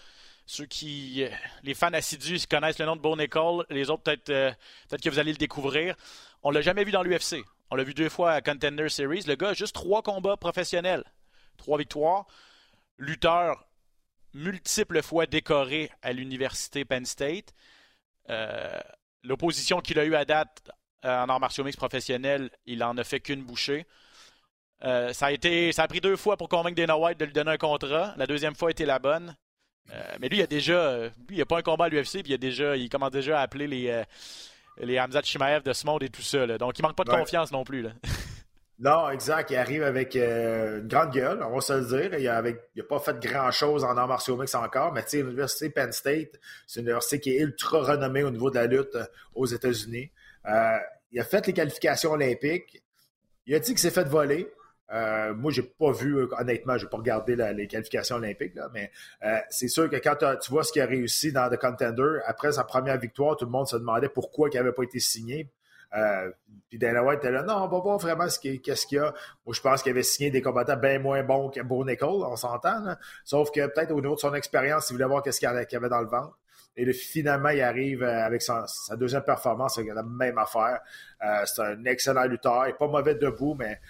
ceux qui, euh, les fans assidus connaissent le nom de Bon École, les autres peut-être peut que vous allez le découvrir. On l'a jamais vu dans l'UFC. On l'a vu deux fois à Contender Series. Le gars a juste trois combats professionnels, trois victoires. Lutteur multiples fois décoré à l'université Penn State. Euh, l'opposition qu'il a eue à date euh, en arts martiaux mix professionnel, il en a fait qu'une bouchée. Euh, ça, a été, ça a pris deux fois pour convaincre Dana White de lui donner un contrat. La deuxième fois était la bonne. Mais lui, il a déjà. Lui, il n'a pas un combat à l'UFC, puis il, a déjà, il commence déjà à appeler les, les Hamzat Shimaev de ce monde et tout ça. Donc, il manque pas de confiance non plus. Là. Non, exact. Il arrive avec euh, une grande gueule, on va se le dire. Il n'a pas fait grand-chose en arts martiaux mix encore, mais tu sais, l'université Penn State, c'est une université qui est ultra renommée au niveau de la lutte euh, aux États-Unis. Euh, il a fait les qualifications olympiques. Il a dit qu'il s'est fait voler. Moi, j'ai pas vu, honnêtement, je n'ai pas regardé les qualifications olympiques, mais c'est sûr que quand tu vois ce qu'il a réussi dans The Contender, après sa première victoire, tout le monde se demandait pourquoi il n'avait pas été signé. Euh, puis Dana était là, non, on va voir vraiment ce qu'il y a. Moi, je pense qu'il avait signé des combattants bien moins bons que Bo Nicole, on s'entend. Sauf que peut-être au niveau de son expérience, il voulait voir qu'est-ce qu'il y avait dans le ventre. Et finalement, il arrive euh, avec sa, deuxième performance, avec la même affaire. Euh, c'est un excellent lutteur. Il n'est pas mauvais debout, mais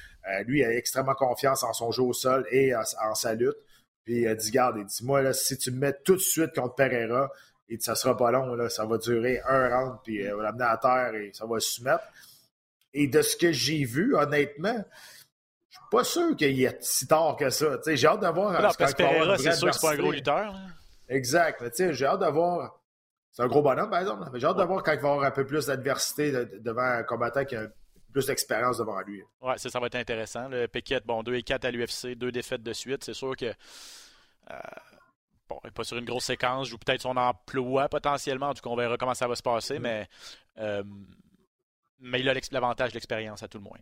lui, il a extrêmement confiance en son jeu au sol et en, sa lutte. Puis il a dit, garde, il dit, moi, là, si tu me mets tout de suite contre Pereira, et ça sera pas long, là, ça va durer un round, puis euh, on va l'amener à terre et ça va se soumettre. Et de ce que j'ai vu, honnêtement, je suis pas sûr qu'il y ait si tard que ça. J'ai hâte d'avoir. Non, parce que c'est sûr que c'est pas un gros lutteur. Exact. J'ai hâte d'avoir. C'est un gros bonhomme, par exemple. J'ai hâte de voir quand il va avoir un peu plus d'adversité devant un combattant qui a plus d'expérience devant lui. Ouais, ça, ça va être intéressant. Le Piquet, bon, 2 et 4 à l'UFC, deux défaites de suite. C'est sûr que. Euh, bon, pas sur une grosse séquence, ou peut-être son emploi potentiellement. En tout cas, on verra comment ça va se passer, mm. mais, euh, mais il a l'avantage de l'expérience à tout le moins.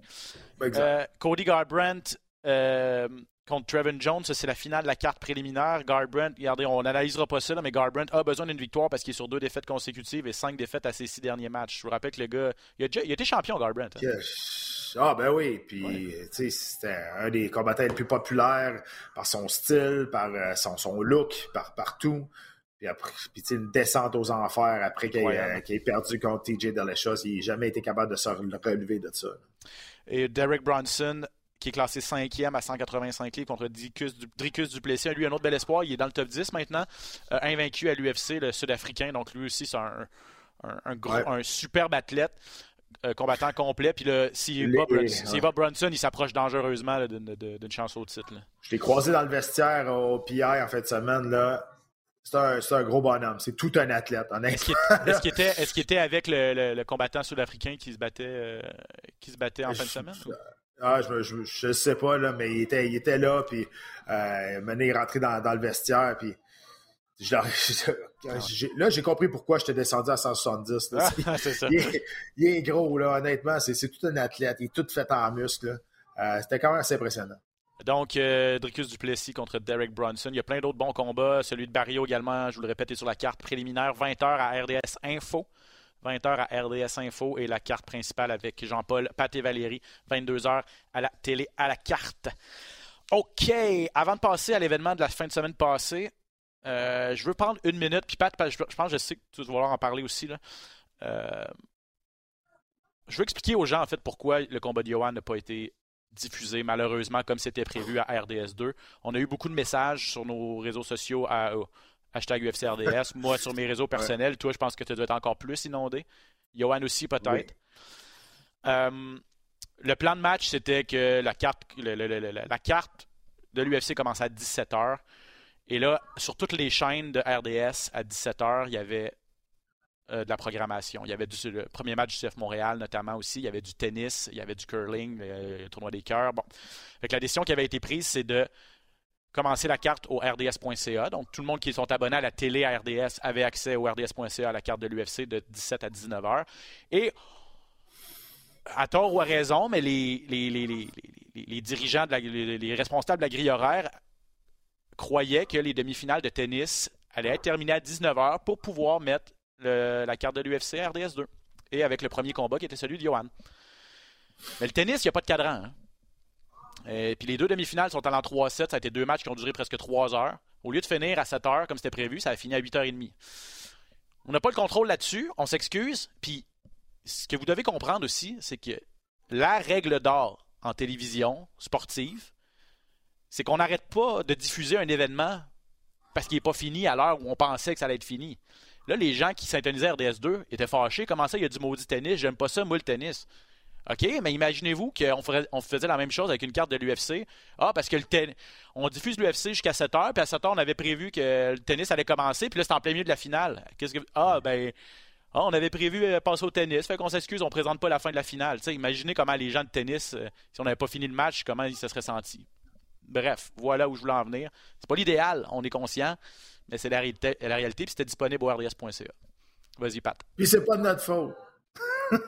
Euh, Cody Garbrandt euh, contre Trevin Jones, c'est la finale de la carte préliminaire. Garbrandt, regardez, on n'analysera pas ça, mais Garbrandt a besoin d'une victoire parce qu'il est sur deux défaites consécutives et cinq défaites à ses six derniers matchs. Je vous rappelle que le gars, il a, déjà, il a été champion, Garbrandt. Hein. Ah, ben oui. Puis, tu sais, c'était un des combattants les plus populaires par son style, par euh, son, son look, par partout. Puis après, puis une descente aux enfers après qu'il ait, perdu contre TJ Delicious. Il n'a jamais été capable de se relever de ça. Et Derek Bronson, qui est classé 5e à 185 livres contre Dricus, Duplessis. Lui, un autre bel espoir. Il est dans le top 10 maintenant. Euh, invaincu à l'UFC, le Sud-Africain. Donc, lui aussi, c'est un, un, superbe athlète. Euh, combattant complet. Puis s'il va, Brunson, il s'approche dangereusement d'une chance au titre. Je l'ai croisé dans le vestiaire au PI en fin de semaine. Là. C'est un, gros bonhomme. C'est tout un athlète. Est-ce qu'il était, est était, avec le, combattant sud-africain qui se battait, euh, qui se battait en fin de semaine? Ah, je ne sais pas, là, mais il était, il était là, puis euh, il est rentré dans, dans le vestiaire, puis là, j'ai compris pourquoi je t'ai descendu à 170. Ah, il, est, gros, là, honnêtement. C'est tout un athlète. Il est tout fait en muscle. Euh, c'était quand même assez impressionnant. Donc, euh, Dricus Duplessis contre Derek Brunson. Il y a plein d'autres bons combats. Celui de Barrio également, je vous le répète, est sur la carte préliminaire. 20h à RDS Info. 20h à RDS Info et la carte principale avec Jean-Paul, Pat et Valérie. 22h à la télé à la carte. OK. Avant de passer à l'événement de la fin de semaine passée, euh, je veux prendre une minute, puis Pat, je, pense que je sais que tu vas vouloir en parler aussi. Là. Euh, je veux expliquer aux gens en fait pourquoi le combat de Johan n'a pas été diffusé malheureusement comme c'était prévu à RDS2. On a eu beaucoup de messages sur nos réseaux sociaux à hashtag UFCRDS. Moi, sur mes réseaux personnels, toi, je pense que tu dois être encore plus inondé. Johan aussi, peut-être. Euh, le plan de match, c'était que la carte, la carte de l'UFC commençait à 17h. Et là, sur toutes les chaînes de RDS, à 17h, il y avait euh, de la programmation. Il y avait du, le premier match du CF Montréal, notamment aussi. Il y avait du tennis, il y avait du curling, le, tournoi des cœurs. Bon. la décision qui avait été prise, c'est de commencer la carte au rds.ca. Donc, tout le monde qui sont abonnés à la télé à RDS avait accès au rds.ca à la carte de l'UFC de 17 à 19 h. Et, à tort ou à raison, mais les, dirigeants, de les, responsables de la grille horaire croyaient que les demi-finales de tennis allaient être terminées à 19 h pour pouvoir mettre la carte de l'UFC RDS 2. Et avec le premier combat qui était celui de Johan. Mais le tennis, il n'y a pas de cadran. Hein. Et puis les deux demi-finales sont allées en 3-7. Ça a été deux matchs qui ont duré presque 3 heures. Au lieu de finir à 7 heures comme c'était prévu, ça a fini à 8h30. On n'a pas le contrôle là-dessus. On s'excuse. Puis ce que vous devez comprendre aussi, c'est que la règle d'or en télévision sportive, c'est qu'on n'arrête pas de diffuser un événement parce qu'il n'est pas fini à l'heure où on pensait que ça allait être fini. Là, les gens qui syntonisaient RDS2 étaient fâchés. Comment ça, il y a du maudit tennis? J'aime pas ça, moi, le tennis. OK, mais imaginez-vous qu'on on faisait la même chose avec une carte de l'UFC. Ah, parce que le on diffuse l'UFC jusqu'à 7 h, puis à 7 h, on avait prévu que le tennis allait commencer, puis là, c'est en plein milieu de la finale. Qu'est-ce que. Ah, ben. Ah, on avait prévu euh, passer au tennis. Fait qu'on s'excuse, on présente pas la fin de la finale. imaginez comment les gens de tennis, euh, si on n'avait pas fini le match, comment ils se seraient sentis. Bref, voilà où je voulais en venir. C'est pas l'idéal, on est conscient mais c'est la réalité, la réalité puis c'était disponible au rds.ca. Vas-y, Pat. Puis c'est pas de notre faute.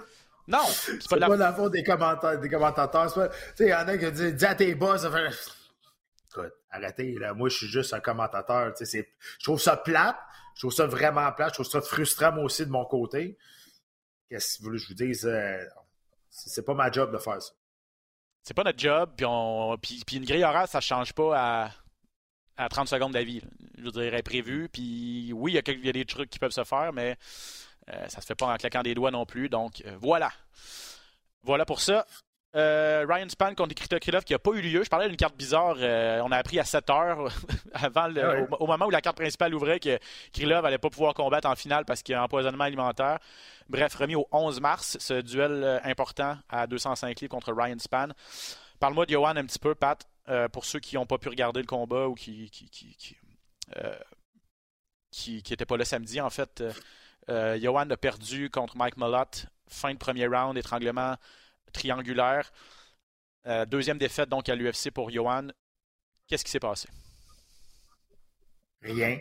non, c'est pas, la... faute des, commentateurs. Des commentateurs. Tu sais, il y en a qui disent dis à tes boss, Écoute, arrêtez, là. Moi, je suis juste un commentateur. Tu sais, je trouve ça plate. Je trouve ça vraiment plate. Je trouve ça frustrant, moi aussi, de mon côté. Qu'est-ce que je vous dise? Euh, c'est pas ma job de faire ça. C'est pas notre job, puis, on... puis, puis une grille horaire, ça change pas à à 30 secondes d'avis. Je dirais prévu. Puis oui, il y, a des trucs qui peuvent se faire, mais euh, ça se fait pas en claquant des doigts non plus. Donc euh, voilà. Voilà pour ça. Euh, Ryan Span contre Krita Krylov qui n'a pas eu lieu. Je parlais d'une carte bizarre. on a appris à 7 heures avant ah au, moment où la carte principale ouvrait que Krylov n'allait pas pouvoir combattre en finale parce qu'il y a un empoisonnement alimentaire. Bref, remis au 11 mars, ce duel important à 205 livres contre Ryan Span. Parle-moi de Johan un petit peu, Pat. Euh, pour ceux qui n'ont pas pu regarder le combat ou qui qui, qui, qui, euh, pas là samedi, en fait, euh, a perdu contre Mike Malott, fin de premier round, étranglement triangulaire. deuxième défaite donc à l'UFC pour Johan. Qu'est-ce qui s'est passé? Rien.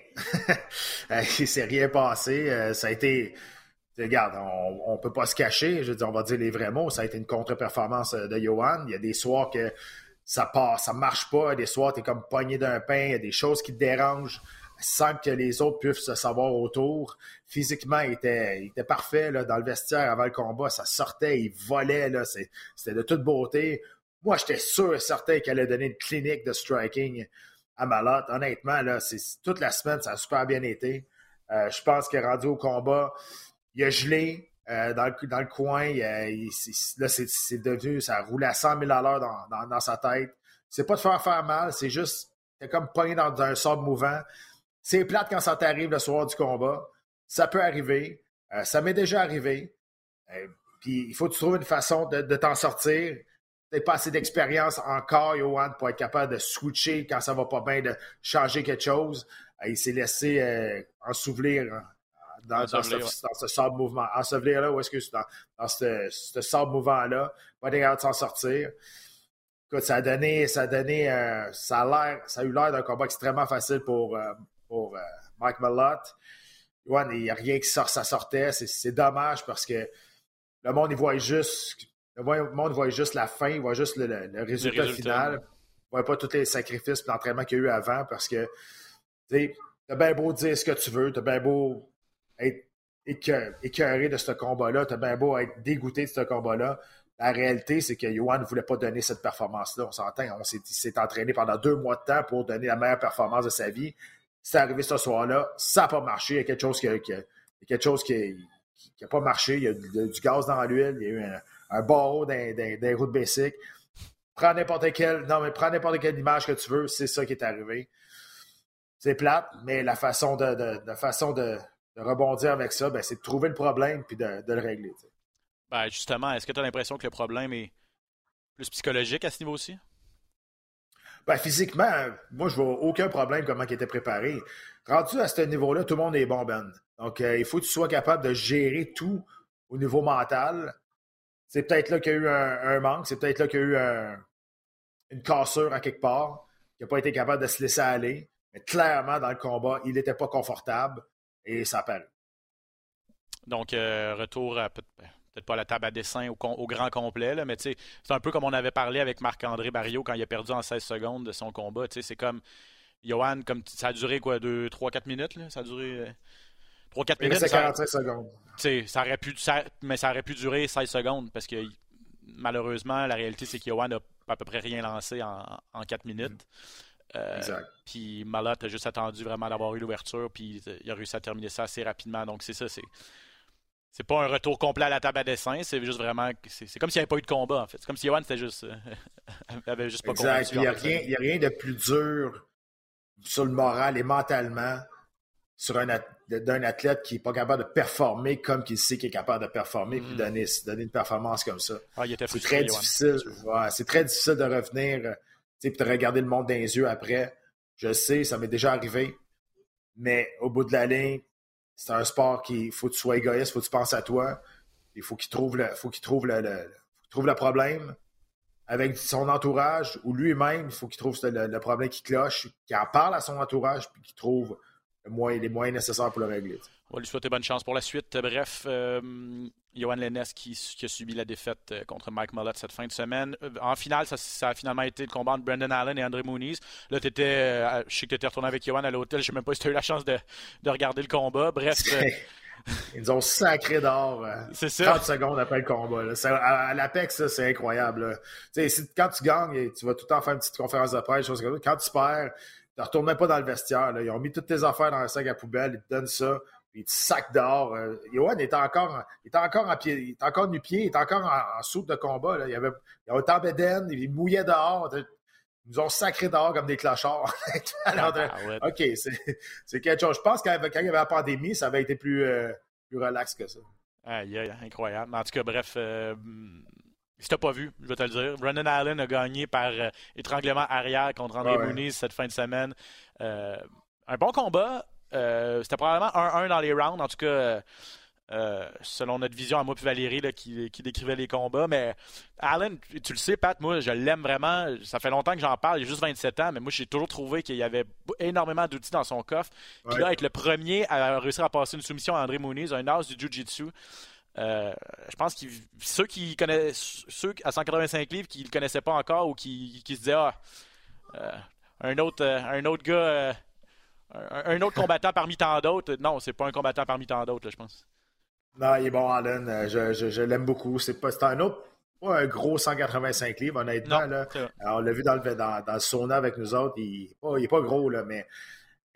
Il s'est rien passé. ça a été. Regarde, on ne peut pas se cacher. Je veux dire, on va dire les vrais mots. Ça a été une contre-performance de Johan. Il y a des soirs que ça passe, ça marche pas. Des soirs, tu es comme pogné d'un pain, il y a des choses qui te dérangent sans que les autres puissent se savoir autour. Physiquement, il était, il était parfait là, dans le vestiaire avant le combat. Ça sortait, il volait. Là, c'était de toute beauté. Moi, j'étais sûr et certain qu'elle allait donner une clinique de striking à Malotte. Honnêtement, là, c'est, toute la semaine, ça a super bien été. Euh, je pense est rendu au combat. Il a gelé. Euh, dans, le, dans le coin. là, c'est devenu, ça roule à 100 000 à l'heure dans, dans, sa tête. C'est pas de faire faire mal, c'est juste, t'es comme pogné dans, un sable mouvant. C'est plate quand ça t'arrive le soir du combat. Ça peut arriver. Euh, ça m'est déjà arrivé. Euh, puis il faut que tu trouves une façon de, t'en sortir. T'as pas assez d'expérience encore, Johan, pour être capable de switcher quand ça va pas bien, de changer quelque chose. il s'est laissé en souvenir hein dans, ce, sable mouvement. Ensevelir là, où est-ce que c'est dans, ce, ce sable mouvement-là, pas être de s'en sortir. Écoute, ça a donné, ça a donné, euh, ça a l'air, ça a eu l'air d'un combat extrêmement facile pour, euh, pour euh, Mike Malott. il n'y a rien qui sort, ça sortait. C'est dommage parce que le monde, il voit juste, le monde voit juste la fin, il voit juste le, résultat, final. Il ne voit pas tous les sacrifices et l'entraînement qu'il y a eu avant parce que, tu as bien beau dire ce que tu veux, tu as bien beau être écœuré de ce combat-là, tu as bien beau être dégoûté de ce combat-là. La réalité, c'est que Johan ne voulait pas donner cette performance-là. On s'entend, on s'est entraîné pendant deux mois de temps pour donner la meilleure performance de sa vie. C'est arrivé ce soir-là, ça n'a pas marché. Il y a quelque chose qui n'a qui, qui, pas marché. Il y a du, gaz dans l'huile, il y a eu un, barreau d'un route basic. prends n'importe quelle, non, mais prends n'importe quelle image que tu veux, c'est ça qui est arrivé. C'est plate, mais la façon de, façon de, rebondir avec ça, ben, c'est de trouver le problème puis de, le régler. Ben, justement, est-ce que tu as l'impression que le problème est plus psychologique à ce niveau-ci? Ben, physiquement, moi, je vois aucun problème comment il était préparé. Rendu à ce niveau-là, tout le monde est bon, Ben. Donc, euh, il faut que tu sois capable de gérer tout au niveau mental. C'est peut-être là qu'il y a eu un, manque, c'est peut-être là qu'il y a eu une cassure à quelque part, qu'il n'a pas été capable de se laisser aller. Mais clairement, dans le combat, il n'était pas confortable et ça apparaît. Donc, euh, retour à peut-être pas la table à dessin au, grand complet, là, mais c'est un peu comme on avait parlé avec Marc-André Barriot quand il a perdu en 16 secondes de son combat. C'est comme Johan, comme ça a duré quoi, 2, 3, 4 minutes, là? Ça a duré 3, 4 minutes. C'est 45 secondes. Ça aurait pu, mais ça aurait pu durer 16 secondes parce que malheureusement, la réalité, c'est que Johan n'a à peu près rien lancé en, en 4 minutes. Euh, exact. Puis Malot a juste attendu vraiment d'avoir eu l'ouverture, puis il a réussi à terminer ça assez rapidement. Donc c'est ça, c'est c'est pas un retour complet à la table à dessin, c'est juste vraiment. C'est comme s'il n'y avait pas eu de combat, en fait. C'est comme si Yohan c'était juste. Euh, avait juste pas exact. Il n'y a, a, rien de plus dur sur le moral et mentalement sur un d'un athlète qui n'est pas capable de performer comme qu'il sait qu'il est capable de performer puis mm. donner, donner une performance comme ça. Ah, c'est très difficile. c'est très difficile de revenir euh, puis de regarder le monde dans les yeux après. Je sais, ça m'est déjà arrivé. Mais au bout de la ligne, c'est un sport qui faut que tu sois égoïste, faut que tu penses à toi. Il faut qu'il trouve le, faut qu'il trouve le, trouve le problème avec son entourage ou lui-même, il faut qu'il trouve le, problème qui cloche, qu'il en parle à son entourage puis qu'il trouve les moyens nécessaires pour le régler. On va lui souhaiter bonne chance pour la suite. Bref, euh, Johan Lennes qui, a subi la défaite euh, contre Mike Mullett cette fin de semaine. Euh, en finale, ça, a finalement été le combat entre Brendan Allen et André Moonies. Là, étais, je sais que tu étais retourné avec Johan à l'hôtel. Je sais même pas si tu as eu la chance de, regarder le combat. Bref. Ils nous ont sacré d'or 30 secondes après le combat. À, l'Apex, c'est incroyable. quand tu gagnes, tu vas tout le temps faire une petite conférence de presse. Quand tu perds, ne retournes même pas dans le vestiaire. Ils ont mis toutes tes affaires dans un sac à poubelle. Ils te donnent ça puis il te sac dehors. Euh, était encore, il était encore en pied, il était encore nu-pied, il était encore en, en soupe de combat. Là. Il, y avait, il avait autant bédaine, il mouillait dehors. Ils nous ont sacré dehors comme des clochards. Alors, ah, OK, c'est quelque chose. Je pense que quand il y avait la pandémie, ça avait été plus, euh, plus relax que ça. Aïe, aïe, incroyable. En tout cas, bref, euh, si t'as pas vu, je vais te le dire, Brendan Allen a gagné par euh, étranglement arrière contre André Mouniz cette fin de semaine. un bon combat. Euh, c'était probablement 1-1 dans les rounds, en tout cas. Euh, selon notre vision à moi et Valérie qui, décrivait les combats. Mais Allen, tu le sais, Pat, moi, je l'aime vraiment. Ça fait longtemps que j'en parle. Il a juste 27 ans, mais moi, j'ai toujours trouvé qu'il y avait énormément d'outils dans son coffre. Puis là, être le premier à réussir à passer une soumission à André Mouniz, un as du Jiu-Jitsu. Euh, je pense que ceux qui connaissent, ceux à 185 livres qui ne le connaissaient pas encore ou qui, se disaient, ah, un, autre, un autre gars un, autre combattant parmi tant d'autres. Non, c'est pas un combattant parmi tant d'autres, je pense. Non, il est bon, Allen. Euh, je, l'aime beaucoup. C'est pas un autre, pas un gros 185 livres, honnêtement. là. on l'a vu dans le, dans, le sauna avec nous autres. Il n'est pas, gros, là, mais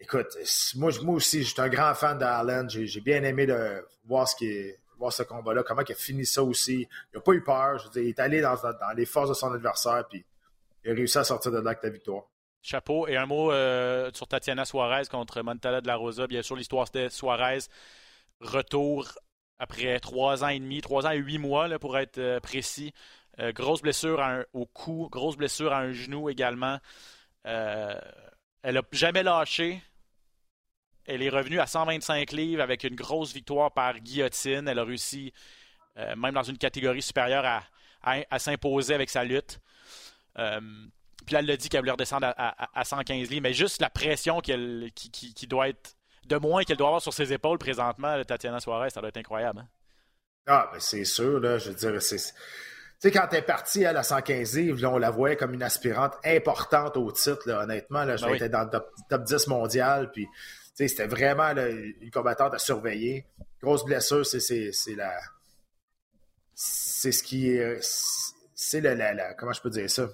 écoute, moi, moi aussi, je suis un grand fan d'Allen. J'ai bien aimé de voir ce qui voir ce combat-là, comment il a fini ça aussi. Il n'a pas eu peur. Je veux dire, il est allé dans, les forces de son adversaire, puis il a réussi à sortir de là avec la victoire. Chapeau. Et un mot euh, sur Tatiana Suarez contre Montala de la Rosa. Bien sûr, l'histoire c'était Suarez. Retour après trois ans et demi, trois ans et huit mois là, pour être euh, précis. Euh, grosse blessure au cou, grosse blessure à un genou également. elle n'a jamais lâché. Elle est revenue à 125 livres avec une grosse victoire par guillotine. Elle a réussi, même dans une catégorie supérieure, à, à s'imposer avec sa lutte. Puis là, elle l'a dit qu'elle voulait redescendre à, 115 livres, mais juste la pression qu'elle, qui, doit être de moins qu'elle doit avoir sur ses épaules présentement, Tatiana Suarez, ça doit être incroyable. Hein? Ah, ben c'est sûr, là, je veux dire, c'est. Tu sais, quand elle est partie à la 115 livres, on la voyait comme une aspirante importante au titre, honnêtement. Là, je ben dans le top, 10 mondial, puis c'était vraiment une combattante à surveiller. Grosse blessure, c'est la. C'est ce qui est. C'est la, Comment je peux dire ça?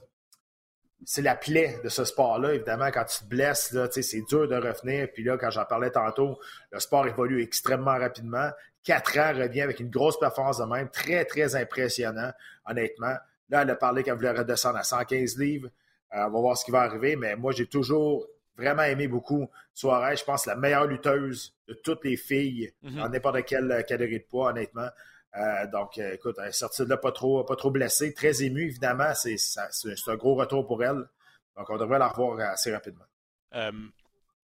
c'est la plaie de ce sport-là. Évidemment, quand tu te blesses, c'est dur de revenir. Puis là, quand j'en parlais tantôt, le sport évolue extrêmement rapidement. Quatre ans revient avec une grosse performance de même, très, très impressionnant, honnêtement. Là, elle a parlé qu'elle voulait redescendre à 115 livres. Euh, on va voir ce qui va arriver, mais moi, j'ai toujours vraiment aimé beaucoup Suarez. Je pense la meilleure lutteuse de toutes les filles Mhm. dans n'importe quelle euh, catégorie de poids, honnêtement. Euh, donc, euh, écoute, elle est sortie de là pas trop, pas trop blessée, très émue, évidemment. C'est un gros retour pour elle. Donc, on devrait la revoir assez rapidement. Euh,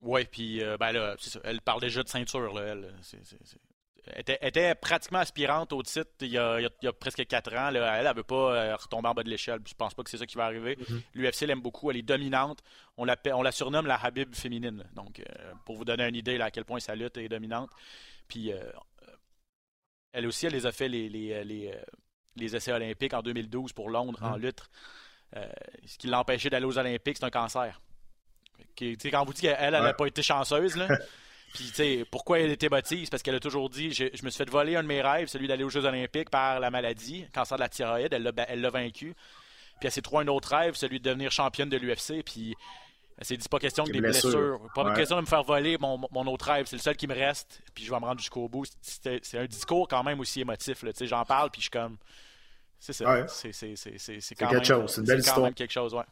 ouais, puis euh, ben là, ça, elle parle déjà de ceinture, là, elle était pratiquement aspirante au titre il y a, il y presque 4 ans. Là. Elle ne veut pas euh, retomber en bas de l'échelle. Je pense pas que c'est ça qui va arriver. Mhm. L'UFC l'aime beaucoup. Elle est dominante. On la, on la surnomme la Habib féminine. Donc, euh, pour vous donner une idée là, à quel point sa lutte est dominante. Puis, euh, elle aussi, elle les a fait les, les, les, euh, les essais olympiques en 2012 pour Londres en Mhm. lutte. Euh, ce qui l'a empêché d'aller aux Olympiques, c'est un cancer. Qui- quand on vous dit qu'elle, elle n'a Ouais. pas été chanceuse, là. Puis, tu sais, pourquoi elle était motive? C'est parce qu'elle a toujours dit je, je me suis fait voler un de mes rêves, celui d'aller aux Jeux Olympiques par la maladie, cancer de la thyroïde. Elle l'a, ba- elle l'a vaincu. Puis, elle s'est trouvé un autre rêve, celui de devenir championne de l'UFC. Puis, elle s'est dit pas question que Des blessures. blessures. Pas Ouais. question de me faire voler mon, mon autre rêve. C'est le seul qui me reste. Puis, je vais me rendre jusqu'au bout. C'est un discours quand même aussi émotif. Tu sais, J'en parle, puis je suis comme. C'est ça. Ouais. C'est, c'est, c'est, c'est, quelque même, chose, c'est une belle quand histoire. même quelque chose, ouais.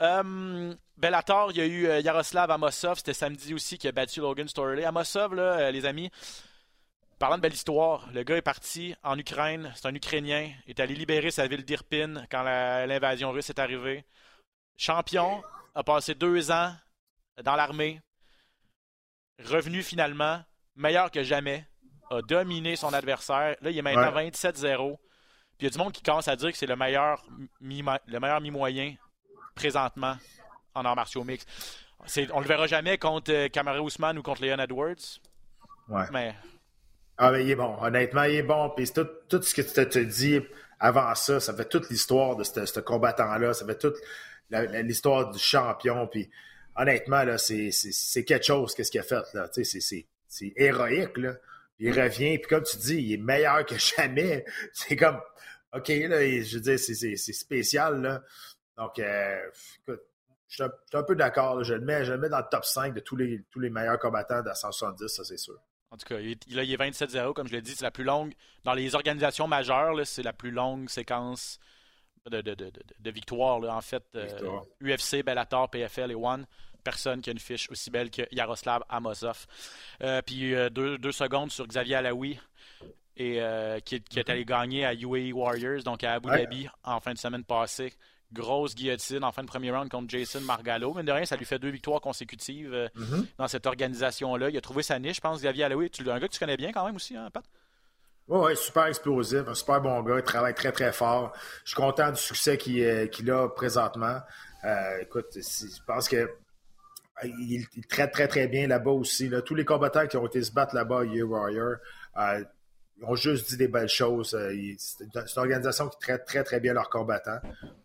Euh, Bellator, il y a eu euh, Yaroslav Amosov, c'était samedi aussi qui a battu Logan Storley. Amosov, là, euh, les amis, parlant de belle histoire, le gars est parti en Ukraine, c'est un Ukrainien, est allé libérer sa ville d'Irpin quand l'invasion russe est arrivée. Champion, a passé deux ans dans l'armée, revenu finalement, meilleur que jamais, a dominé son adversaire. Là, il est maintenant 27-0. Puis il y a du monde qui commence à dire que c'est le meilleur mi le meilleur mi-moyen présentement en arts martiaux mix. C'est, on le verra jamais contre euh, Kamaru Usman ou contre Leon Edwards. Ouais. Mais Ah, mais il est bon. Honnêtement, il est bon. Puis tout, tout ce que tu te, dis avant ça, ça fait toute l'histoire de ce combattant-là. Ça fait toute l'histoire du champion. Puis honnêtement, là, c'est, quelque chose, qu'est-ce qu'il a fait. Là. Tu sais, c'est, c'est, c'est héroïque. Là. Il revient. Puis comme tu dis, il est meilleur que jamais. C'est comme, OK, là, je veux dire, c'est spécial. Là. Donc, euh, écoute, je suis un, je suis un peu d'accord. Je le, mets, je le mets dans le top 5 de tous les, tous les meilleurs combattants de 170, ça c'est sûr. en tout cas, il est, là, il est 27-0, comme je l'ai dit, c'est la plus longue. Dans les organisations majeures, c'est la plus longue séquence de, de, de, de, là. En fait, euh, Victoire. UFC, Bellator, PFL et One. Personne qui a une fiche aussi belle que Yaroslav Amosov. Euh, puis euh, deux, deux secondes sur Xavier Alaoui, et, euh, qui, est- qui est allé gagner à UAE Warriors, donc à Abu Ouais. Dhabi, en fin de semaine passée. Grosse guillotine en fin de premier round contre Jason Margallo. Mais de rien, ça lui fait deux victoires consécutives euh, Mhm. dans cette organisation-là. Il a trouvé sa niche, je pense, Xavier Alaoui. Tu, un gars que tu connais bien quand même aussi, hein, Pat? Oui, ouais, super explosif, un super bon gars, il travaille très très fort. Je suis content du succès qu'il euh, a présentement. Euh, écoute, je pense que il, il traite très très bien là-bas aussi. là. Tous les combattants qui ont été se battre là-bas, à Warrior, ils ont juste dit des belles choses. Euh, il- C'est une, organisation qui traite très très bien leurs combattants.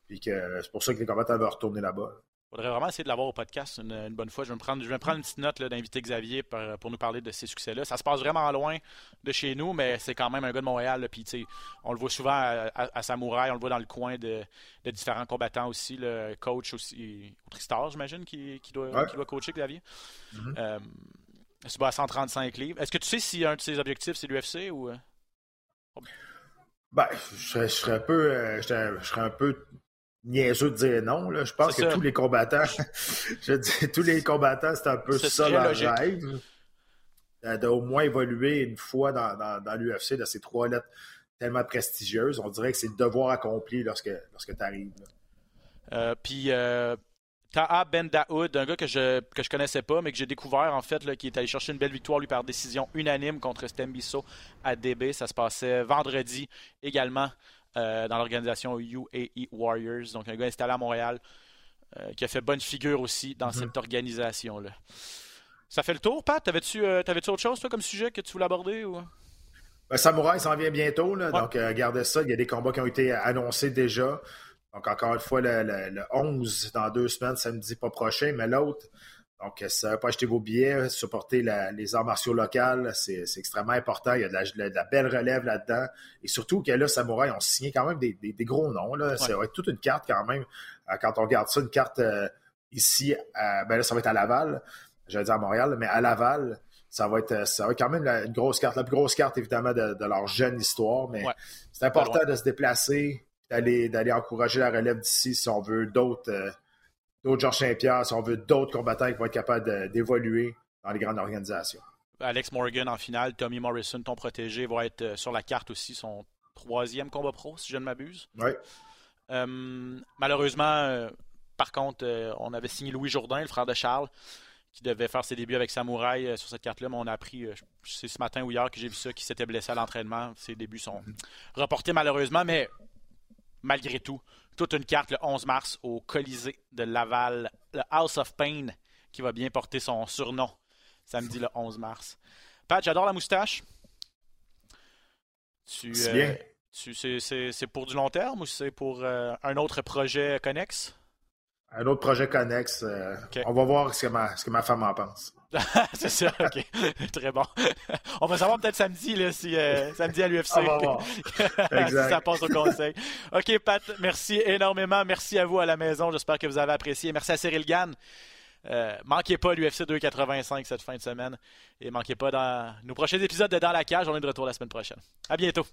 Puis que c'est pour ça que les combattants veulent retourner là-bas. faudrait vraiment essayer de l'avoir au podcast une, une bonne fois. Je vais me prendre, je vais me prendre une petite note d'inviter Xavier pour, pour nous parler de ses succès-là. Ça se passe vraiment loin de chez nous, mais c'est quand même un gars de Montréal. là, sais, on le voit souvent à, à- à Samouraï, on le voit dans le coin de, de différents combattants aussi. Le coach aussi, au Tristar, j'imagine, qui, qui doit, Ouais. qui doit coacher Xavier. Mhm. Euh, c'est à 135 livres. Est-ce que tu sais si un de ses objectifs, c'est l'UFC ou. euh? Ben, je serais, je serais un peu, euh, je serais- je serais un peu niaiseux de dire non. Là. Je pense que ça. tous les combattants, je dis, tous les combattants, c'est un peu ça leur logique. rêve. euh, D'au moins évoluer une fois dans, dans, dans l'UFC, de ces trois lettres tellement prestigieuses. On dirait que c'est le devoir accompli lorsque, lorsque tu arrives. Euh, puis euh, Taha Ben Daoud, un gars que je que je connaissais pas, mais que j'ai découvert en fait, là, qui est allé chercher une belle victoire lui par décision unanime contre Stembiso à DB. Ça se passait vendredi également euh, dans l'organisation UAE Warriors. Donc un gars installé à Montréal euh, qui a fait bonne figure aussi dans Mhm. cette organisation-là. Ça fait le tour, Pat? T'avais-tu euh, t'avais-tu autre chose, toi, comme sujet que tu voulais aborder? Ou... Ben, Samouraï s'en vient bientôt, là, Ouais. donc euh, gardez ça. Il y a des combats qui ont été annoncés déjà. Donc, encore une fois, le, le- le 11 dans deux semaines, samedi pas prochain, mais l'autre. Donc, vous n'avez pas acheté vos billets, supporter la- les arts martiaux locales, c'est extrêmement important. Il y a de la, de la belle relève là-dedans. Et surtout que là, Samouraï ont signé quand même des, des- des gros noms. Là. Ça va être toute une carte quand même. Euh, quand on regarde ça, une carte euh, ici, ben là, ça va être à Laval. J'allais dire à Montréal, mais à Laval, ça va être, ça va être quand même la- une grosse carte. La plus grosse carte, évidemment, de, de leur jeune histoire, mais Ouais. c'est important de se déplacer d'aller, d'aller encourager la relève d'ici si on veut d'autres, euh, d'autres Georges Saint-Pierre, si on veut d'autres combattants qui vont être capables d'évoluer dans les grandes organisations. Alex Morgan en finale, Tommy Morrison, ton protégé, va être euh, sur la carte aussi, son troisième combat pro, si je ne m'abuse. Oui. Euh, malheureusement, par contre, on avait signé Louis Jourdain, le frère de Charles, qui devait faire ses débuts avec Samouraï sur cette carte-là, mais on a appris, c'est ce matin ou hier que j'ai vu ça, qu'il s'était blessé à l'entraînement. Ses débuts sont mm-hmm. reportés malheureusement, mais malgré tout, toute une carte le 11 mars au Colisée de Laval, le House of Pain, qui va bien porter son surnom samedi le 11 mars. Pat, j'adore la moustache. Tu, euh, c'est, pour du long terme ou c'est pour euh, un autre projet connexe? Un autre projet connexe. Euh, on va voir ce que ma, ce que ma femme en pense. c'est ça, ok. Très bon. On va savoir peut-être samedi, là, si, euh, samedi à l'UFC. si ça passe au conseil. Ok, Pat, merci énormément. Merci à vous à la maison. J'espère que vous avez apprécié. Merci à Cyril Gann. Euh, manquez pas l'UFC 285 cette fin de semaine. Et manquez pas dans nos prochains épisodes de Dans la cage. On est de retour la semaine prochaine. À bientôt.